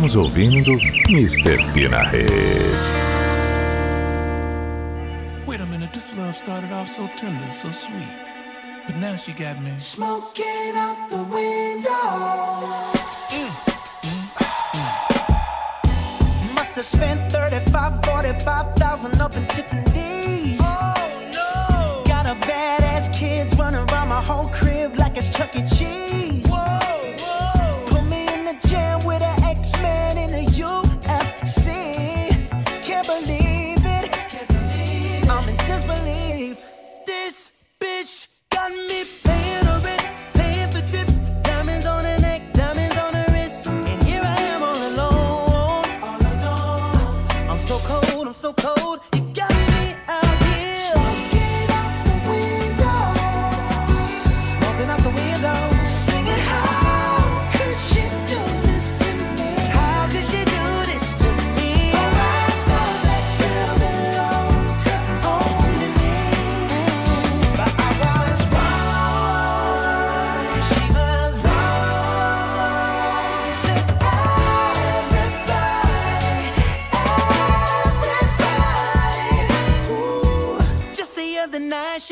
Estamos ouvindo Mr. P na rede. Wait a minute, this love started off so tender, so sweet. But now she got me smoking out the window. Mm, mm, mm. must have spent 35, 45,000 up in Tiffany's. Oh no! Got a badass kids running around my whole crib like it's Chuck E. Cheese.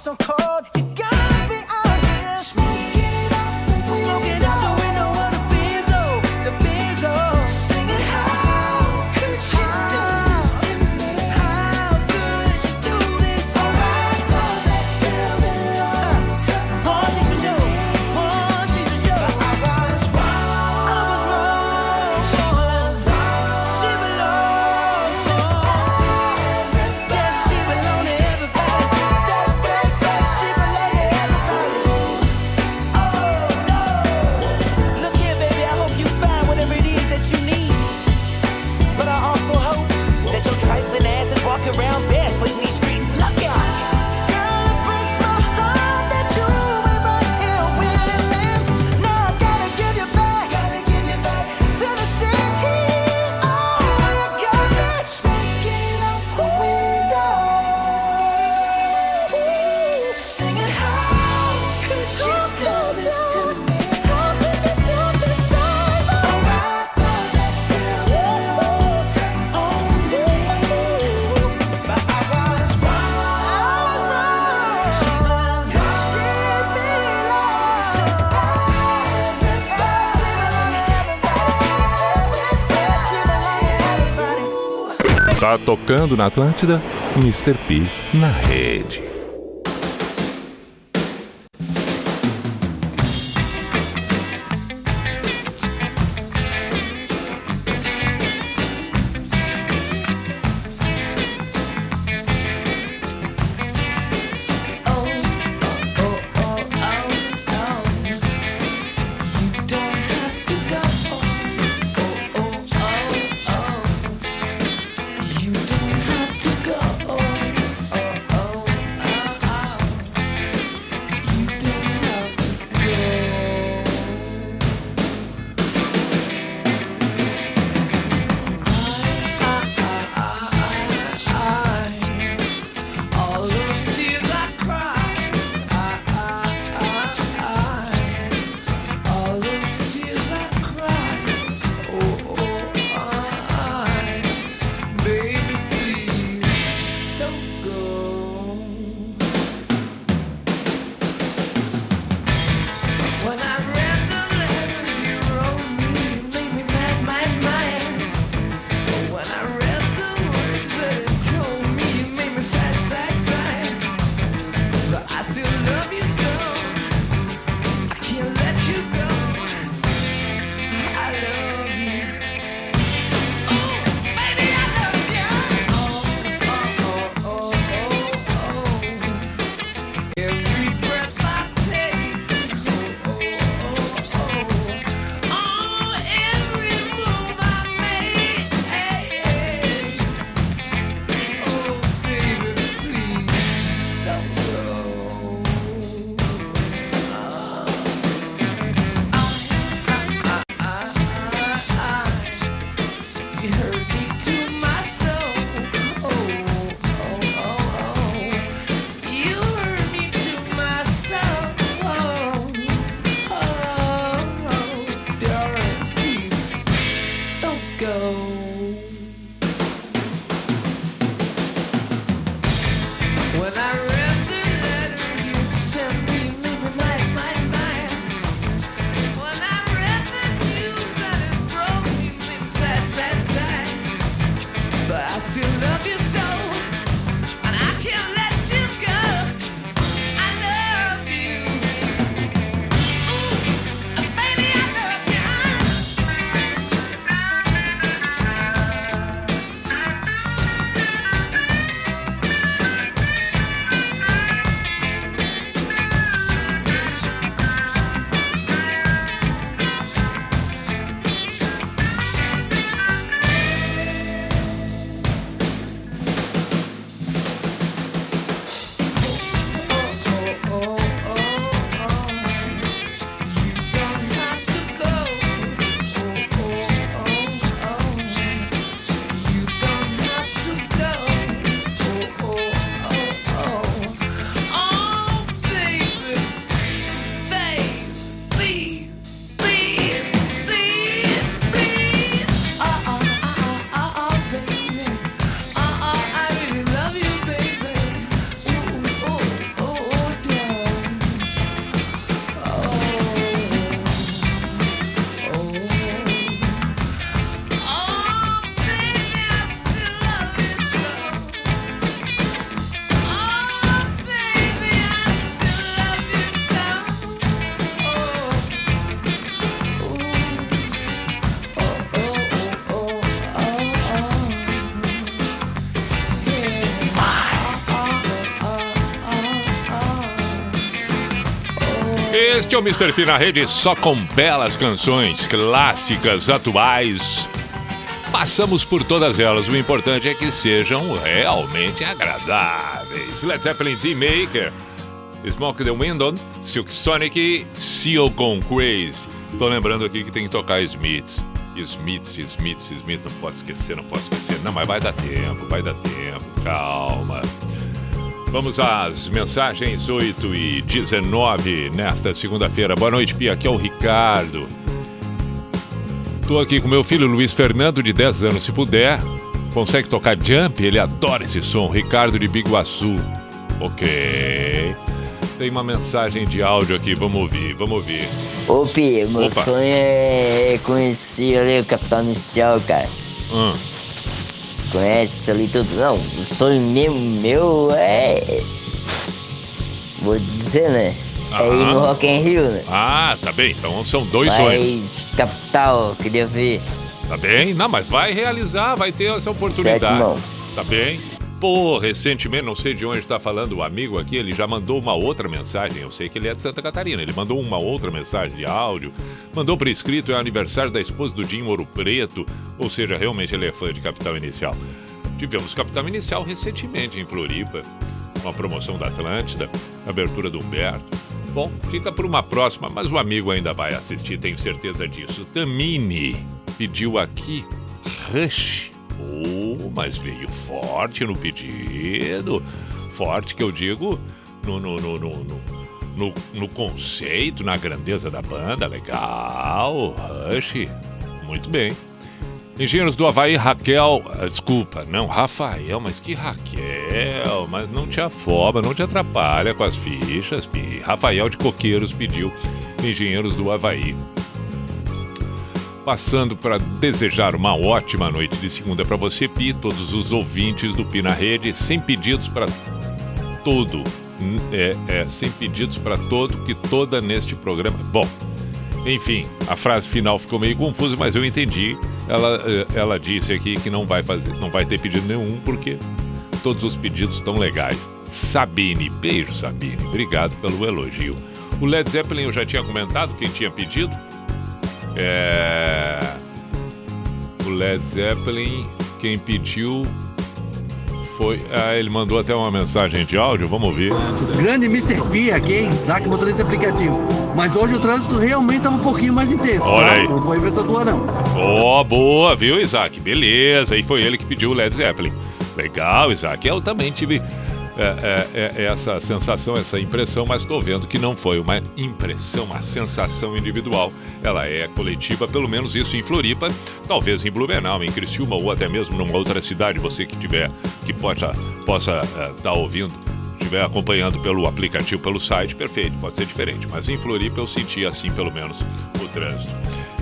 so cold. tocando na Atlântida, Mr. P na rede. Este é o Mr. P na rede só com belas canções clássicas, atuais. Passamos por todas elas, o importante é que sejam realmente agradáveis. Led Zeppelin D-Maker, Smoke the Window, Silk Sonic, Seal com Craze. Tô lembrando aqui que tem que tocar Smiths. Smiths, Smiths, Smith, não posso esquecer, não posso esquecer. Não, mas vai dar tempo, vai dar tempo, calma. Vamos às mensagens 8 e 19 nesta segunda-feira. Boa noite, Pia. Aqui é o Ricardo. Tô aqui com meu filho Luiz Fernando, de 10 anos. Se puder, consegue tocar jump? Ele adora esse som. Ricardo de Biguaçu. Ok. Tem uma mensagem de áudio aqui, vamos ouvir, vamos ouvir. Ô, Pi, meu Opa. sonho é conhecer ali o Capitão Inicial, cara. Hum. Conhece ali tudo? Não, o sonho mesmo meu é. Vou dizer, né? É ir no Aham. Rock in Rio, né? Ah, tá bem. Então são dois Mas, sonhos. capital, queria ver. Tá bem? Não, mas vai realizar, vai ter essa oportunidade. Irmão. Tá bem? Pô, recentemente, não sei de onde está falando o amigo aqui, ele já mandou uma outra mensagem. Eu sei que ele é de Santa Catarina. Ele mandou uma outra mensagem de áudio, mandou por escrito, é aniversário da esposa do Dinho Ouro Preto. Ou seja, realmente ele é fã de Capital Inicial. Tivemos Capital Inicial recentemente em Floripa, uma promoção da Atlântida, abertura do Humberto. Bom, fica para uma próxima, mas o amigo ainda vai assistir, tenho certeza disso. Tamini pediu aqui Rush. Mas veio forte no pedido. Forte que eu digo no, no, no, no, no, no- conceito, na grandeza da banda. Legal. Rush. Muito bem. Engenheiros do Havaí, Raquel. ah, Desculpa, não, Rafael, mas que Raquel? Mas não te afoba, não te atrapalha com as fichas. Rafael de Coqueiros pediu Engenheiros do Havaí. Passando para desejar uma ótima noite de segunda para você, Pi, todos os ouvintes do Pi na Rede, sem pedidos para todo. Hum, É, é, sem pedidos para todo, que toda neste programa. Bom, enfim, a frase final ficou meio confusa, mas eu entendi. Ela, eh, ela disse aqui que não vai fazer, não vai ter pedido nenhum, porque todos os pedidos estão legais. Sabine, beijo Sabine, obrigado pelo elogio. O Led Zeppelin eu já tinha comentado, quem tinha pedido. É... O Led Zeppelin, quem pediu foi. Ah, ele mandou até uma mensagem de áudio, vamos ouvir. Grande Mr. P aqui? Isaac, motorista aplicativo. Mas hoje o trânsito realmente tá um pouquinho mais intenso, Olha tá? aí. Não foi impressão tua, não. Ó, boa, viu, Isaac? Beleza, e foi ele que pediu o Led Zeppelin. Legal, Isaac. Eu também tive é, é, é, essa sensação, essa impressão, mas estou vendo que não foi uma impressão, uma sensação individual. Ela é coletiva, pelo menos isso em Floripa, talvez em Blumenau, em Criciúma ou até mesmo numa outra cidade, você que tiver, que possa possa estar ouvindo, estiver acompanhando pelo aplicativo, pelo site, perfeito, pode ser diferente. Mas em Floripa eu senti assim, pelo menos, o trânsito.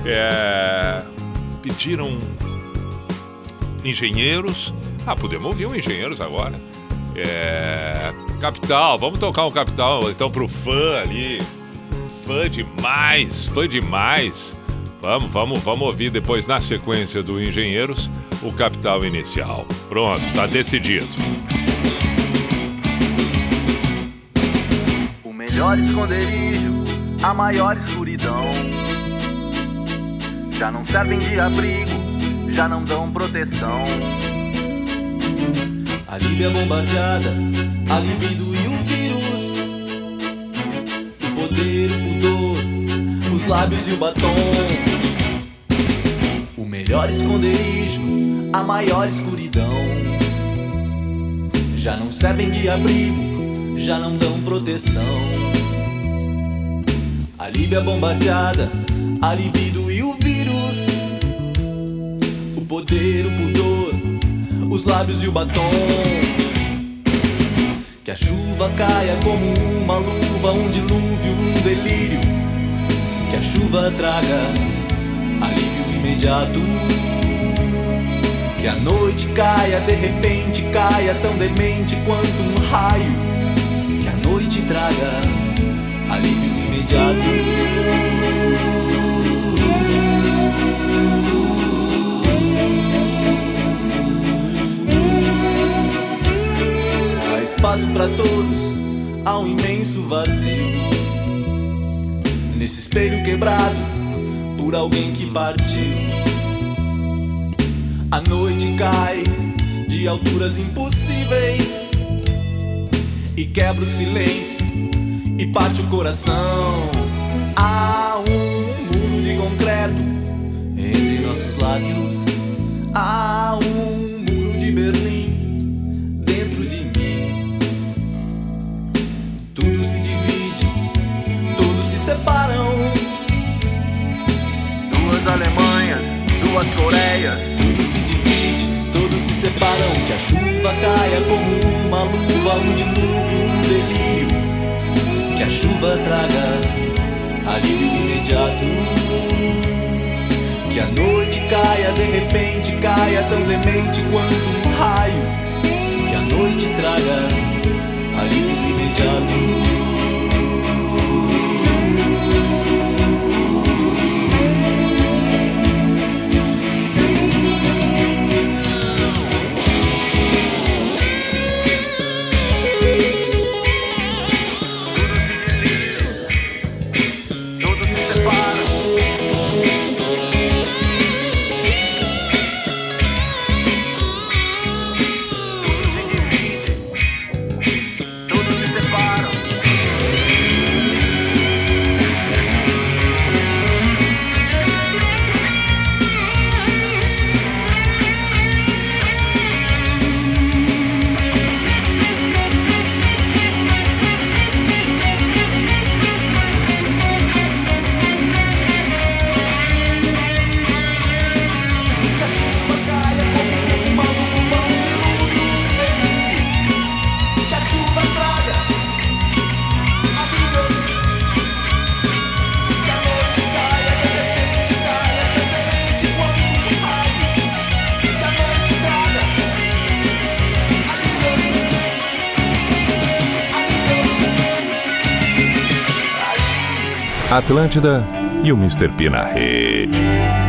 É, pediram engenheiros. Ah, podemos ouvir um engenheiros agora. É, capital, vamos tocar um capital então pro fã ali. Fã demais, fã demais. Vamos, vamos, vamos ouvir depois na sequência do Engenheiros o capital inicial. Pronto, tá decidido. O melhor esconderijo, a maior escuridão. Já não servem de abrigo, já não dão proteção. A Líbia bombardeada, a libido e o vírus. O poder, o pudor, os lábios e o batom. O melhor esconderijo, a maior escuridão. Já não servem de abrigo, já não dão proteção. A Líbia bombardeada, a libido e o vírus. O poder, o pudor, os lábios e o batom. Que a chuva caia como uma luva, um dilúvio, um delírio. Que a chuva traga alívio imediato. Que a noite caia, de repente caia, tão demente quanto um raio. Que a noite traga alívio imediato. Espaço para todos, há um imenso vazio. nesse espelho quebrado por alguém que partiu. A noite cai de alturas impossíveis e quebra o silêncio e parte o coração. Há um muro de concreto entre nossos lábios. Há um duas Coreias. Tudo se divide, todos se separam. Que a chuva caia como uma luva, um dilúvio, um delírio. Que a chuva traga alívio imediato. Que a noite caia, de repente caia, tão demente quanto um raio. Que a noite traga alívio imediato. Atlântida e o Mr. P na rede.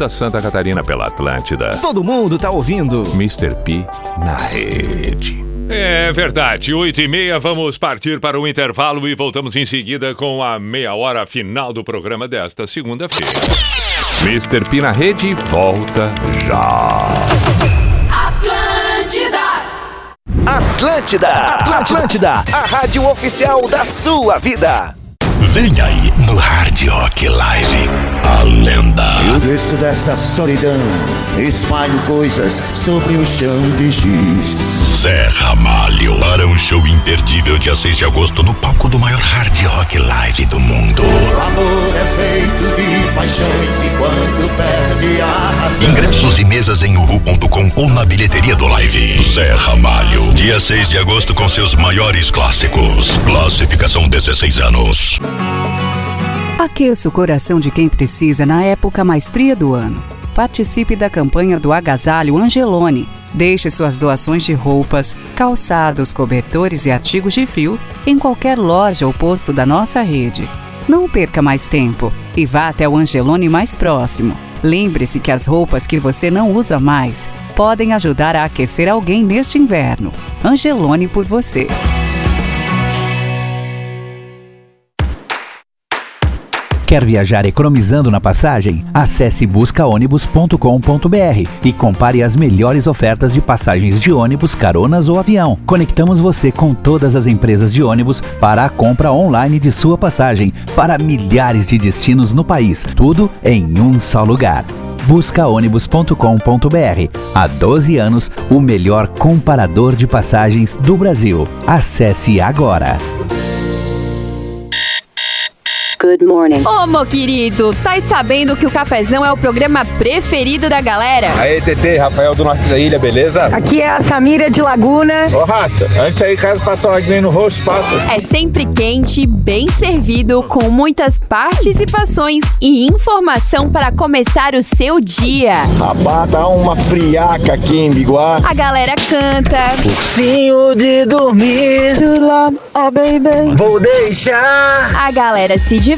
Toda Santa Catarina pela Atlântida. Todo mundo tá ouvindo. Mr. P na rede. É verdade, 8 e meia, vamos partir para o intervalo e voltamos em seguida com a meia hora final do programa desta segunda-feira. Mr. P na rede volta já. Atlântida! Atlântida, Atlântida, a rádio oficial da sua vida. Vem aí no Hard Rock Live, a lenda. Eu desço dessa solidão, espalho coisas sobre o chão de giz. Zé Ramalho para um show imperdível dia 6 de agosto no palco do maior Hard Rock Live do mundo. O amor é feito de paixões e quando perde a razão. Ingressos e mesas em uhu.com ou na bilheteria do Live. Zé Ramalho, dia 6 de agosto com seus maiores clássicos. Classificação 16 anos. Aqueça o coração de quem precisa na época mais fria do ano. Participe da campanha do Agasalho Angelone. Deixe suas doações de roupas, calçados, cobertores e artigos de frio em qualquer loja ou posto da nossa rede. Não perca mais tempo e vá até o Angelone mais próximo. Lembre-se que as roupas que você não usa mais podem ajudar a aquecer alguém neste inverno. Angelone por você. Quer viajar economizando na passagem? Acesse buscaônibus.com.br e compare as melhores ofertas de passagens de ônibus, caronas ou avião. Conectamos você com todas as empresas de ônibus para a compra online de sua passagem para milhares de destinos no país. Tudo em um só lugar. Buscaônibus.com.br. Há 12 anos, o melhor comparador de passagens do Brasil. Acesse agora. Good morning. Ô, meu querido, tá sabendo que o cafezão é o programa preferido da galera? Aí, TT, Rafael do Norte da Ilha, beleza? Aqui é a Samira de Laguna. Ô, raça, antes de sair de casa, passa um aguinho no rosto, passa. É sempre quente, bem servido, com muitas participações e informação para começar o seu dia. Rapaz, tá uma friaca aqui em Biguá. A galera canta. Ursinho de dormir. Oh, baby. Vou deixar. A galera se diverte.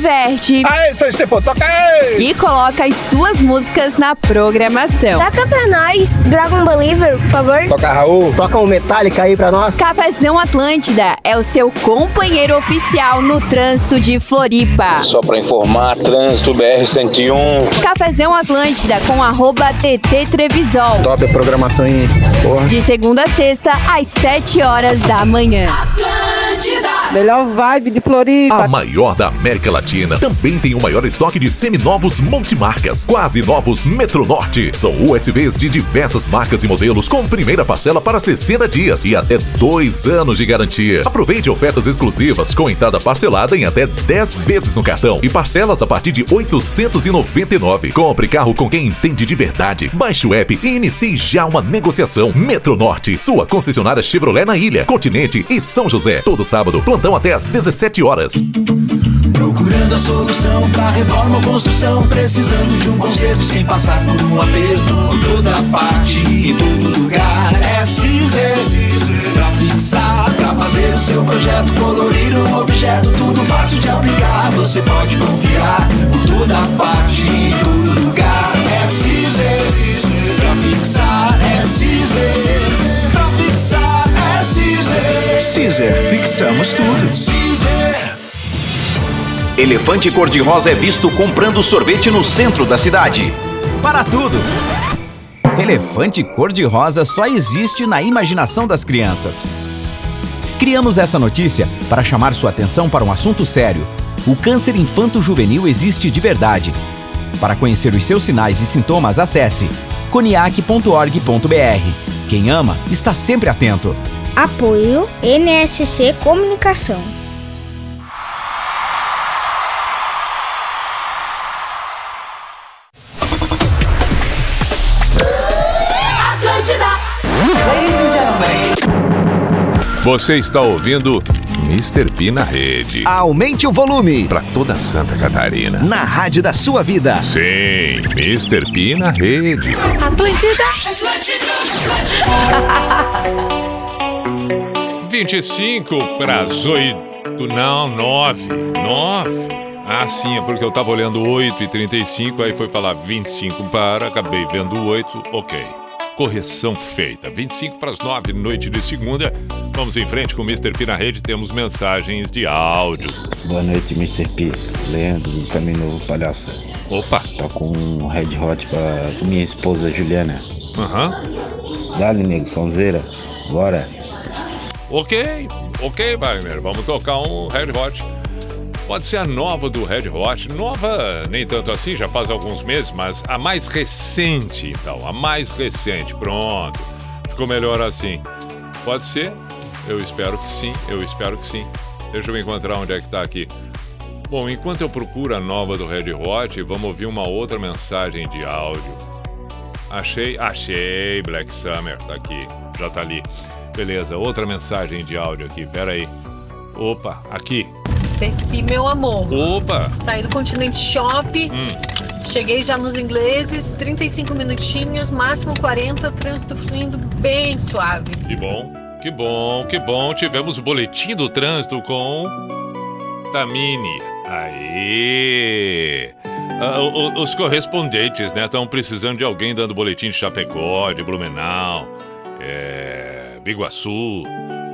Aê, seu Estefão, toca aí! E coloca as suas músicas na programação. Toca pra nós, Dragon Believer, por favor. Toca Raul, toca um Metallica aí pra nós. Cafezão Atlântida é o seu companheiro oficial no trânsito de Floripa. Só pra informar, trânsito BR-101. Cafezão Atlântida com arroba TT Trevisol. Top a programação aí, porra. De segunda a sexta, às 7 horas da manhã. Melhor vibe de Floripa. A maior da América Latina também tem o maior estoque de seminovos multimarcas, quase novos Metronorte. São USVs de diversas marcas e modelos com primeira parcela para 60 dias e até 2 anos de garantia. Aproveite ofertas exclusivas com entrada parcelada em até 10 vezes no cartão e parcelas a partir de 899. Compre carro com quem entende de verdade. Baixe o app e inicie já uma negociação. Metronorte, sua concessionária Chevrolet na Ilha, Continente e São José. Todo sábado, plantão até às 17 horas. Procurando a solução pra reforma ou construção Precisando de um conserto sem passar por um aperto toda parte, em todo lugar. É Cizer Pra fixar, pra fazer o seu projeto Colorir um objeto, tudo fácil de aplicar. Você pode confiar Por toda parte, em todo lugar. É Cizer Pra fixar, é Cizer Caesar, fixamos tudo. Caesar elefante cor-de-rosa é visto comprando sorvete no centro da cidade. Para tudo! Elefante cor-de-rosa só existe na imaginação das crianças. Criamos essa notícia para chamar sua atenção para um assunto sério. O câncer infanto-juvenil existe de verdade. Para conhecer os seus sinais e sintomas, acesse coniac.org.br. Quem ama está sempre atento. Apoio NSC Comunicação. Ladies and gentlemen. Você está ouvindo Mr. P na rede. Aumente o volume. Para toda Santa Catarina. Na rádio da sua vida. Sim, Mr. P na rede. Atlântida. Atlântida. 25 para as 8. Não, 9. 9. Ah, sim, é porque eu tava olhando 8 e 35, aí foi falar 25 para, acabei vendo 8, ok. Correção feita. 25 para as 9, noite de segunda. Vamos em frente com o Mr. P na rede, temos mensagens de áudio. Boa noite, Mr. P. Leandro do Caminho Novo Palhaça. Opa! Tô com um Red Hot pra minha esposa Juliana. Aham. Uhum. Dali, nego, sonzeira. Bora. Ok, ok, Wagner. Vamos tocar um Red Hot. Pode ser a nova do Red Hot. Nova, nem tanto assim, já faz alguns meses, mas a mais recente, então. A mais recente. Pronto. Ficou melhor assim. Pode ser? Eu espero que sim, eu espero que sim. Deixa eu encontrar onde é que tá aqui. Bom, enquanto eu procuro a nova do Red Hot, vamos ouvir uma outra mensagem de áudio. Achei, achei, Black Summer, tá aqui, já tá ali. Beleza, outra mensagem de áudio aqui, pera aí. Opa, aqui. Steffi, meu amor. Opa! Saí do Continente Shop. Hum. Cheguei já nos ingleses, 35 minutinhos, máximo 40, trânsito fluindo bem suave. Que bom, que bom, que bom. Tivemos o boletim do trânsito com Tamini. Aí. Ah, os correspondentes, né? Estão precisando de alguém dando boletim de Chapecó, de Blumenau, é, Biguaçu,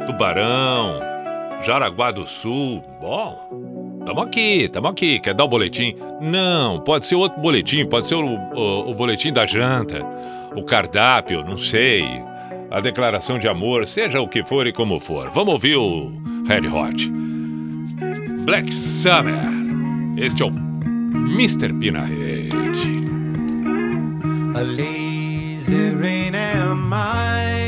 Tubarão, Jaraguá do Sul. Bom, tamo aqui, tamo aqui. Quer dar o boletim? Não, pode ser outro boletim, pode ser o, o, o boletim da janta, o cardápio, não sei. A declaração de amor, seja o que for e como for. Vamos ouvir o Red Hot. Black Summer. Este é o Mr. P na rede. A lazy rain am I.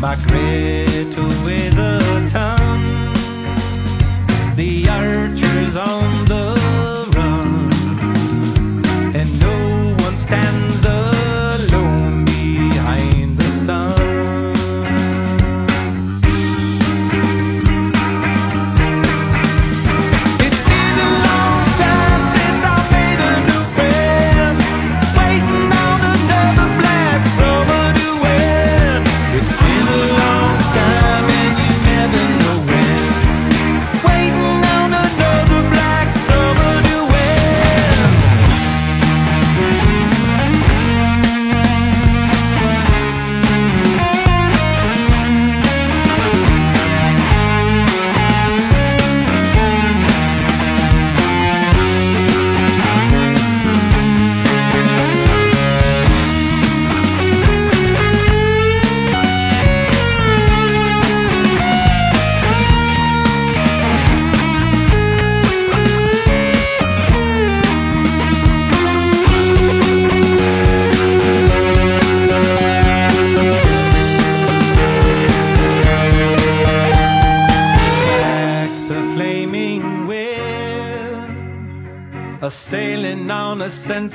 My Greta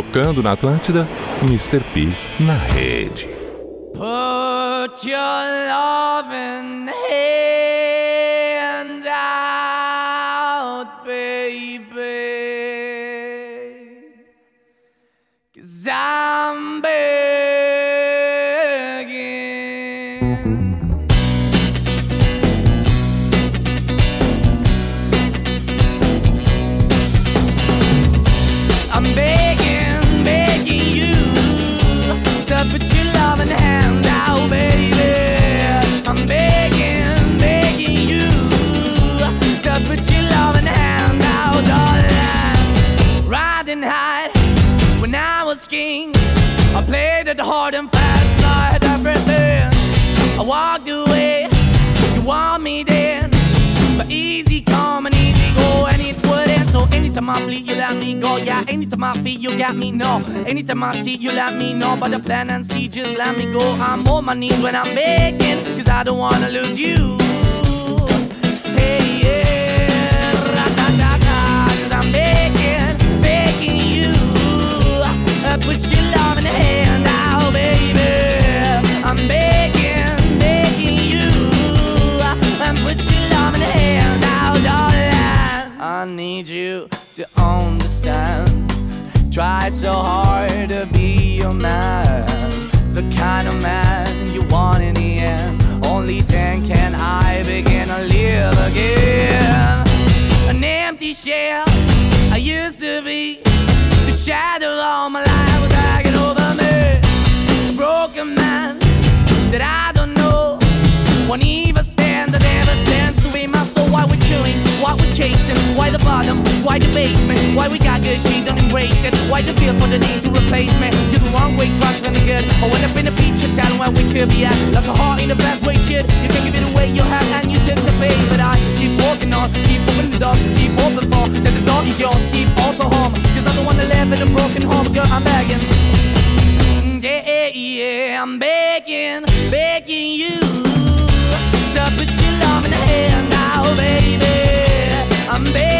Tocando na Atlântida, Mr. P na rede. My knees when I'm begging, cause I don't wanna lose you. Don't embrace it. Why the feel for the need to replace me? You're the wrong way, trying to good. I went up in the feature town where we could be at. Like a heart in the best way, shit. You can give it away, you have, and you took the bait. But I keep walking on, keep opening the door, keep open for that the door is yours, keep also home. Cause I'm the one that live in a broken home, girl, I'm begging. Yeah, yeah, yeah, I'm begging, begging you to put your love in the hand now, baby. I'm begging,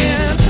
to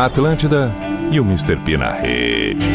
Atlântida e o Mr. P na rede.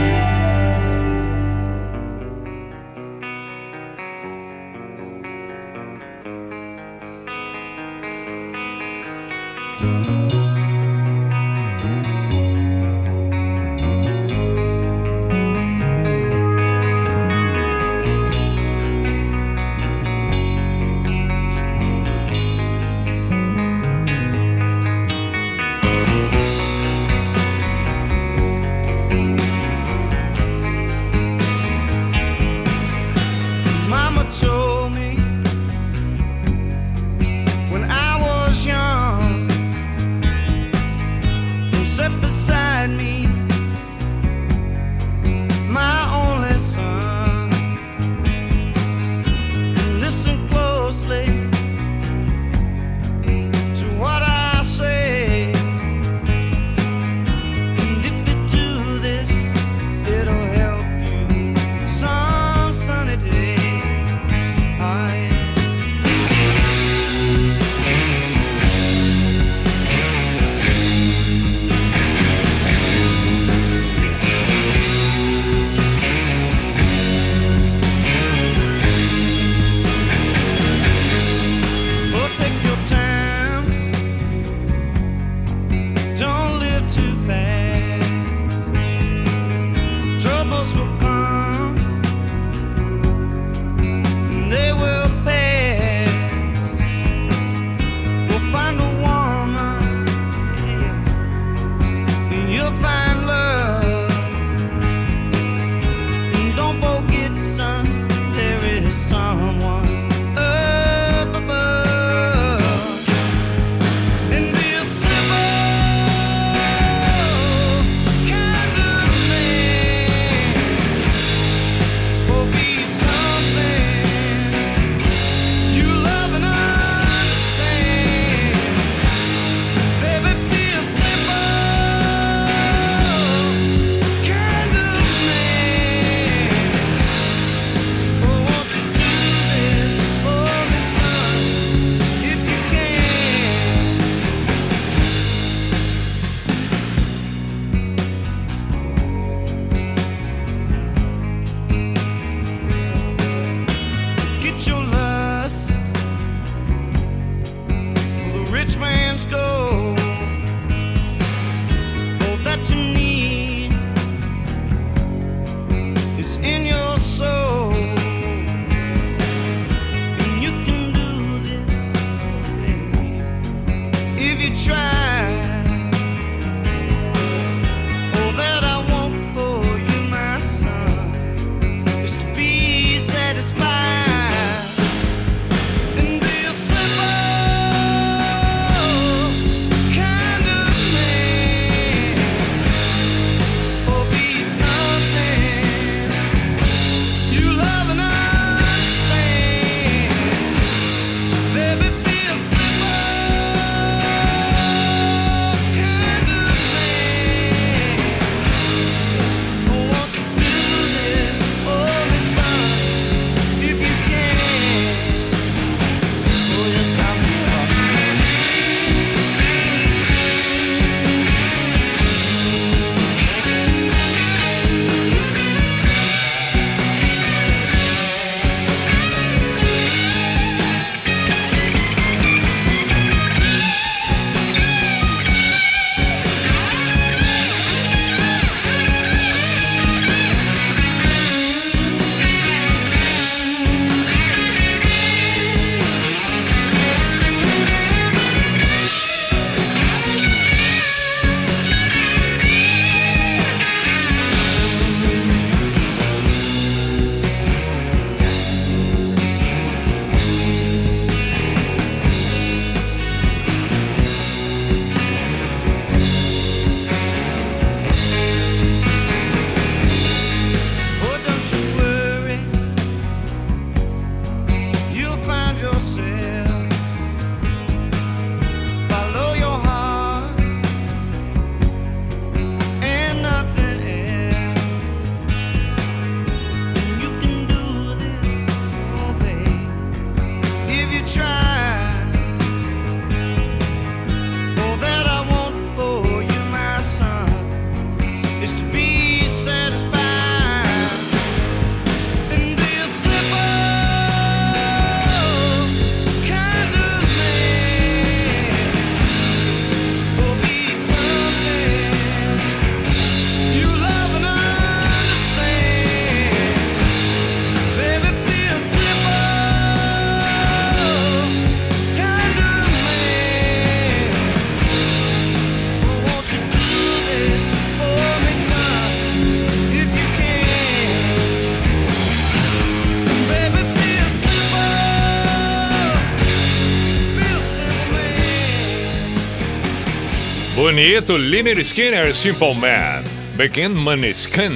Bonito, Liner Skinner, Simple Man. Begin Maneskin.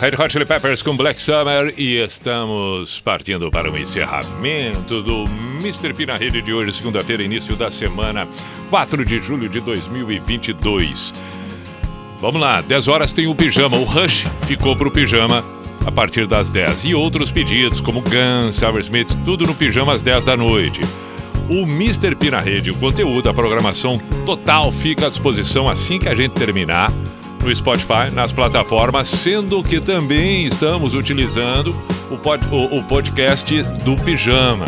Red Hot Chili Peppers com Black Summer e estamos partindo para o encerramento do Mr. P na rede de hoje, segunda-feira, início da semana, 4 de julho de 2022. Vamos lá, 10 horas tem o pijama. O Rush ficou pro pijama a partir das 10. E outros pedidos, como Guns, Smith, tudo no pijama às 10 da noite. O Mr. P na rede, o conteúdo, a programação total fica à disposição assim que a gente terminar no Spotify, nas plataformas, sendo que também estamos utilizando o, pod, o, o podcast do Pijama.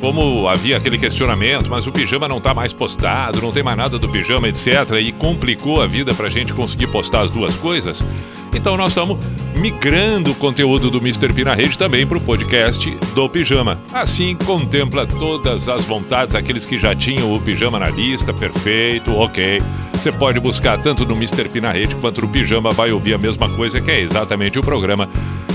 Como havia aquele questionamento, mas o pijama não está mais postado, não tem mais nada do pijama, etc. E complicou a vida para a gente conseguir postar as duas coisas. Então nós estamos migrando o conteúdo do Mr. P na rede também para o podcast do Pijama. Assim contempla todas as vontades, aqueles que já tinham o Pijama na lista, perfeito, ok. Você pode buscar tanto no Mr. P na rede quanto no Pijama, vai ouvir a mesma coisa, que é exatamente o programa.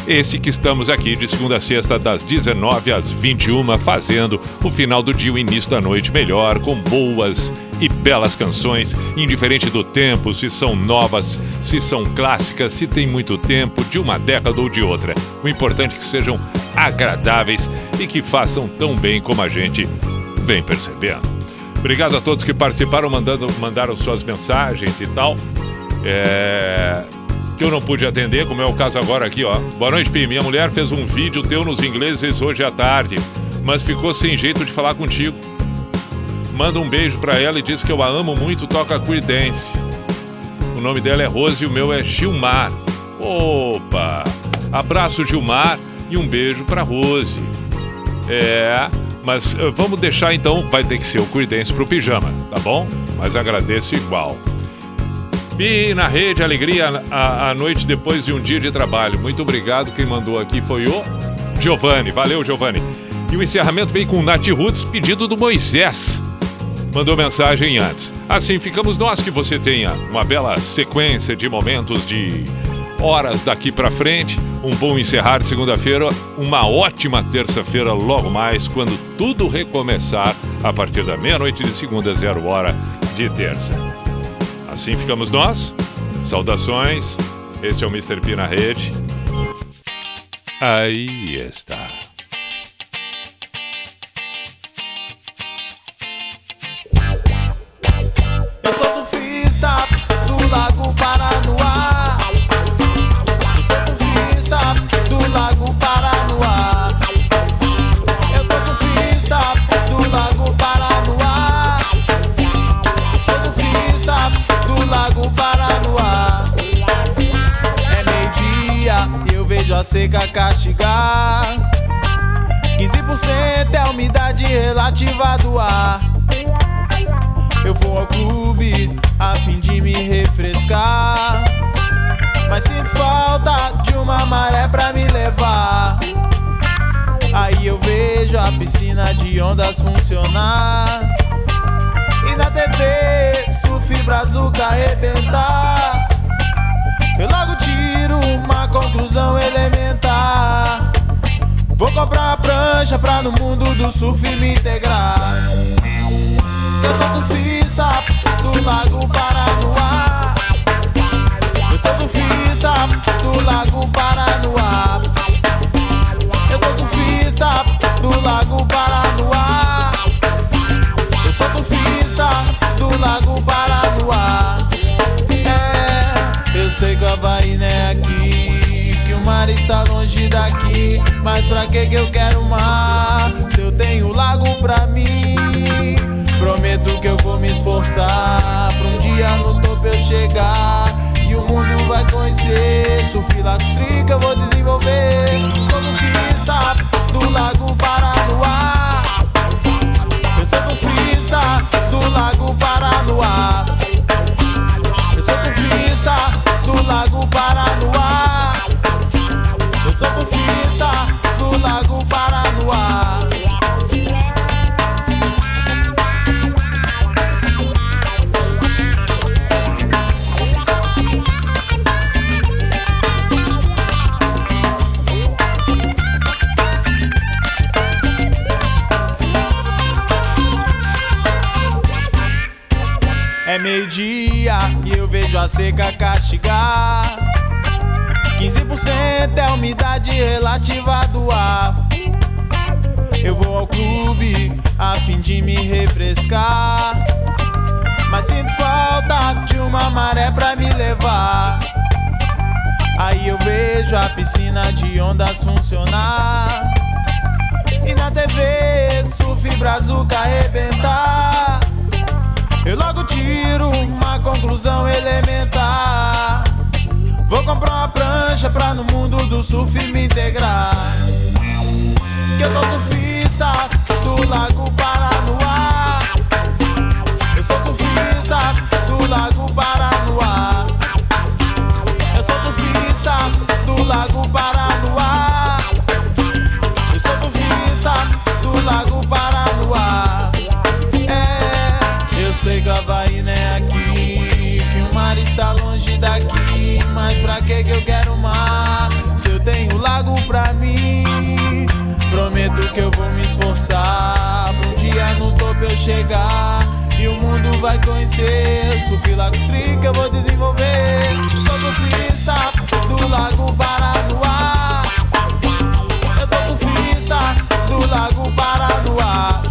Esse que estamos aqui de segunda a sexta, das 19 às 21, fazendo o final do dia, o início da noite melhor, com boas e belas canções, indiferente do tempo, se são novas, se são clássicas, se tem muito tempo, de uma década ou de outra. O importante é que sejam agradáveis e que façam tão bem como a gente vem percebendo. Obrigado a todos que participaram, mandando, mandaram suas mensagens e tal. É, que eu não pude atender, como é o caso agora aqui, ó. Boa noite, Pi. Minha mulher fez um vídeo teu nos ingleses hoje à tarde, mas ficou sem jeito de falar contigo. Manda um beijo pra ela e diz que eu a amo muito, toca Creedence. O nome dela é Rose e o meu é Gilmar. Opa! Abraço, Gilmar, e um beijo pra Rose. É, mas uh, vamos deixar então, vai ter que ser o Creedence pro pijama, tá bom? Mas agradeço igual. E na rede, alegria a, a noite depois de um dia de trabalho. Muito obrigado. Quem mandou aqui foi o Giovanni. Valeu, Giovanni. E o encerramento veio com o Nath Roots, pedido do Moisés. Mandou mensagem antes. Assim ficamos nós que você tenha uma bela sequência de momentos de horas daqui para frente. Um bom encerrar de segunda-feira, uma ótima terça-feira logo mais, quando tudo recomeçar a partir da meia-noite de segunda, zero hora de terça. Assim ficamos nós. Saudações. Este é o Mr. P na rede. Aí está. Seca castigar. 15% é a umidade relativa do ar. Eu vou ao clube a fim de me refrescar. Mas sinto falta de uma maré pra me levar. Aí eu vejo a piscina de ondas funcionar. E na TV, surf brazuca arrebentar. Eu logo uma conclusão elementar. Vou comprar uma prancha pra no mundo do surf me integrar. Eu sou surfista que que eu quero mar? Se eu tenho lago pra mim. Prometo que eu vou me esforçar. Pra um dia no topo eu chegar E o mundo vai conhecer. Trica eu vou desenvolver. Sou surfista do Lago Paranoá. Eu sou surfista do Lago Paranoá. Eu sou surfista do Lago Paranoá. Eu sou surfista Lago Paranoá. É meio-dia e eu vejo a seca castigar. 15% é a umidade relativa do ar. Eu vou ao clube a fim de me refrescar. Mas sinto falta de uma maré pra me levar. Aí eu vejo a piscina de ondas funcionar. E na TV, surf brazuca arrebentar. Eu logo tiro uma conclusão elementar. Vou comprar uma prancha pra no mundo do surf me integrar. Que eu sou surfista pra que que eu quero mar? Se eu tenho lago pra mim. Prometo que eu vou me esforçar. Pra um dia no topo eu chegar. E o mundo vai conhecer. Lago Street eu vou desenvolver. Sou surfista do Lago Paranoá. Eu sou surfista do Lago Paranoá.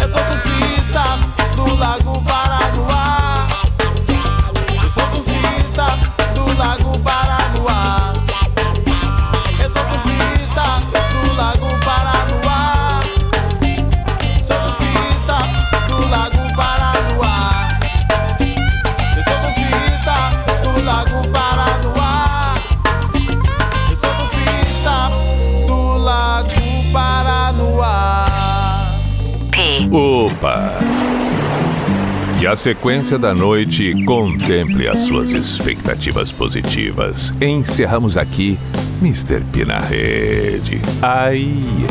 Eu sou surfista do Lago Paranoá. Lago Paranoá. Que a sequência da noite contemple as suas expectativas positivas. Encerramos aqui Mr. P na rede. Aí está.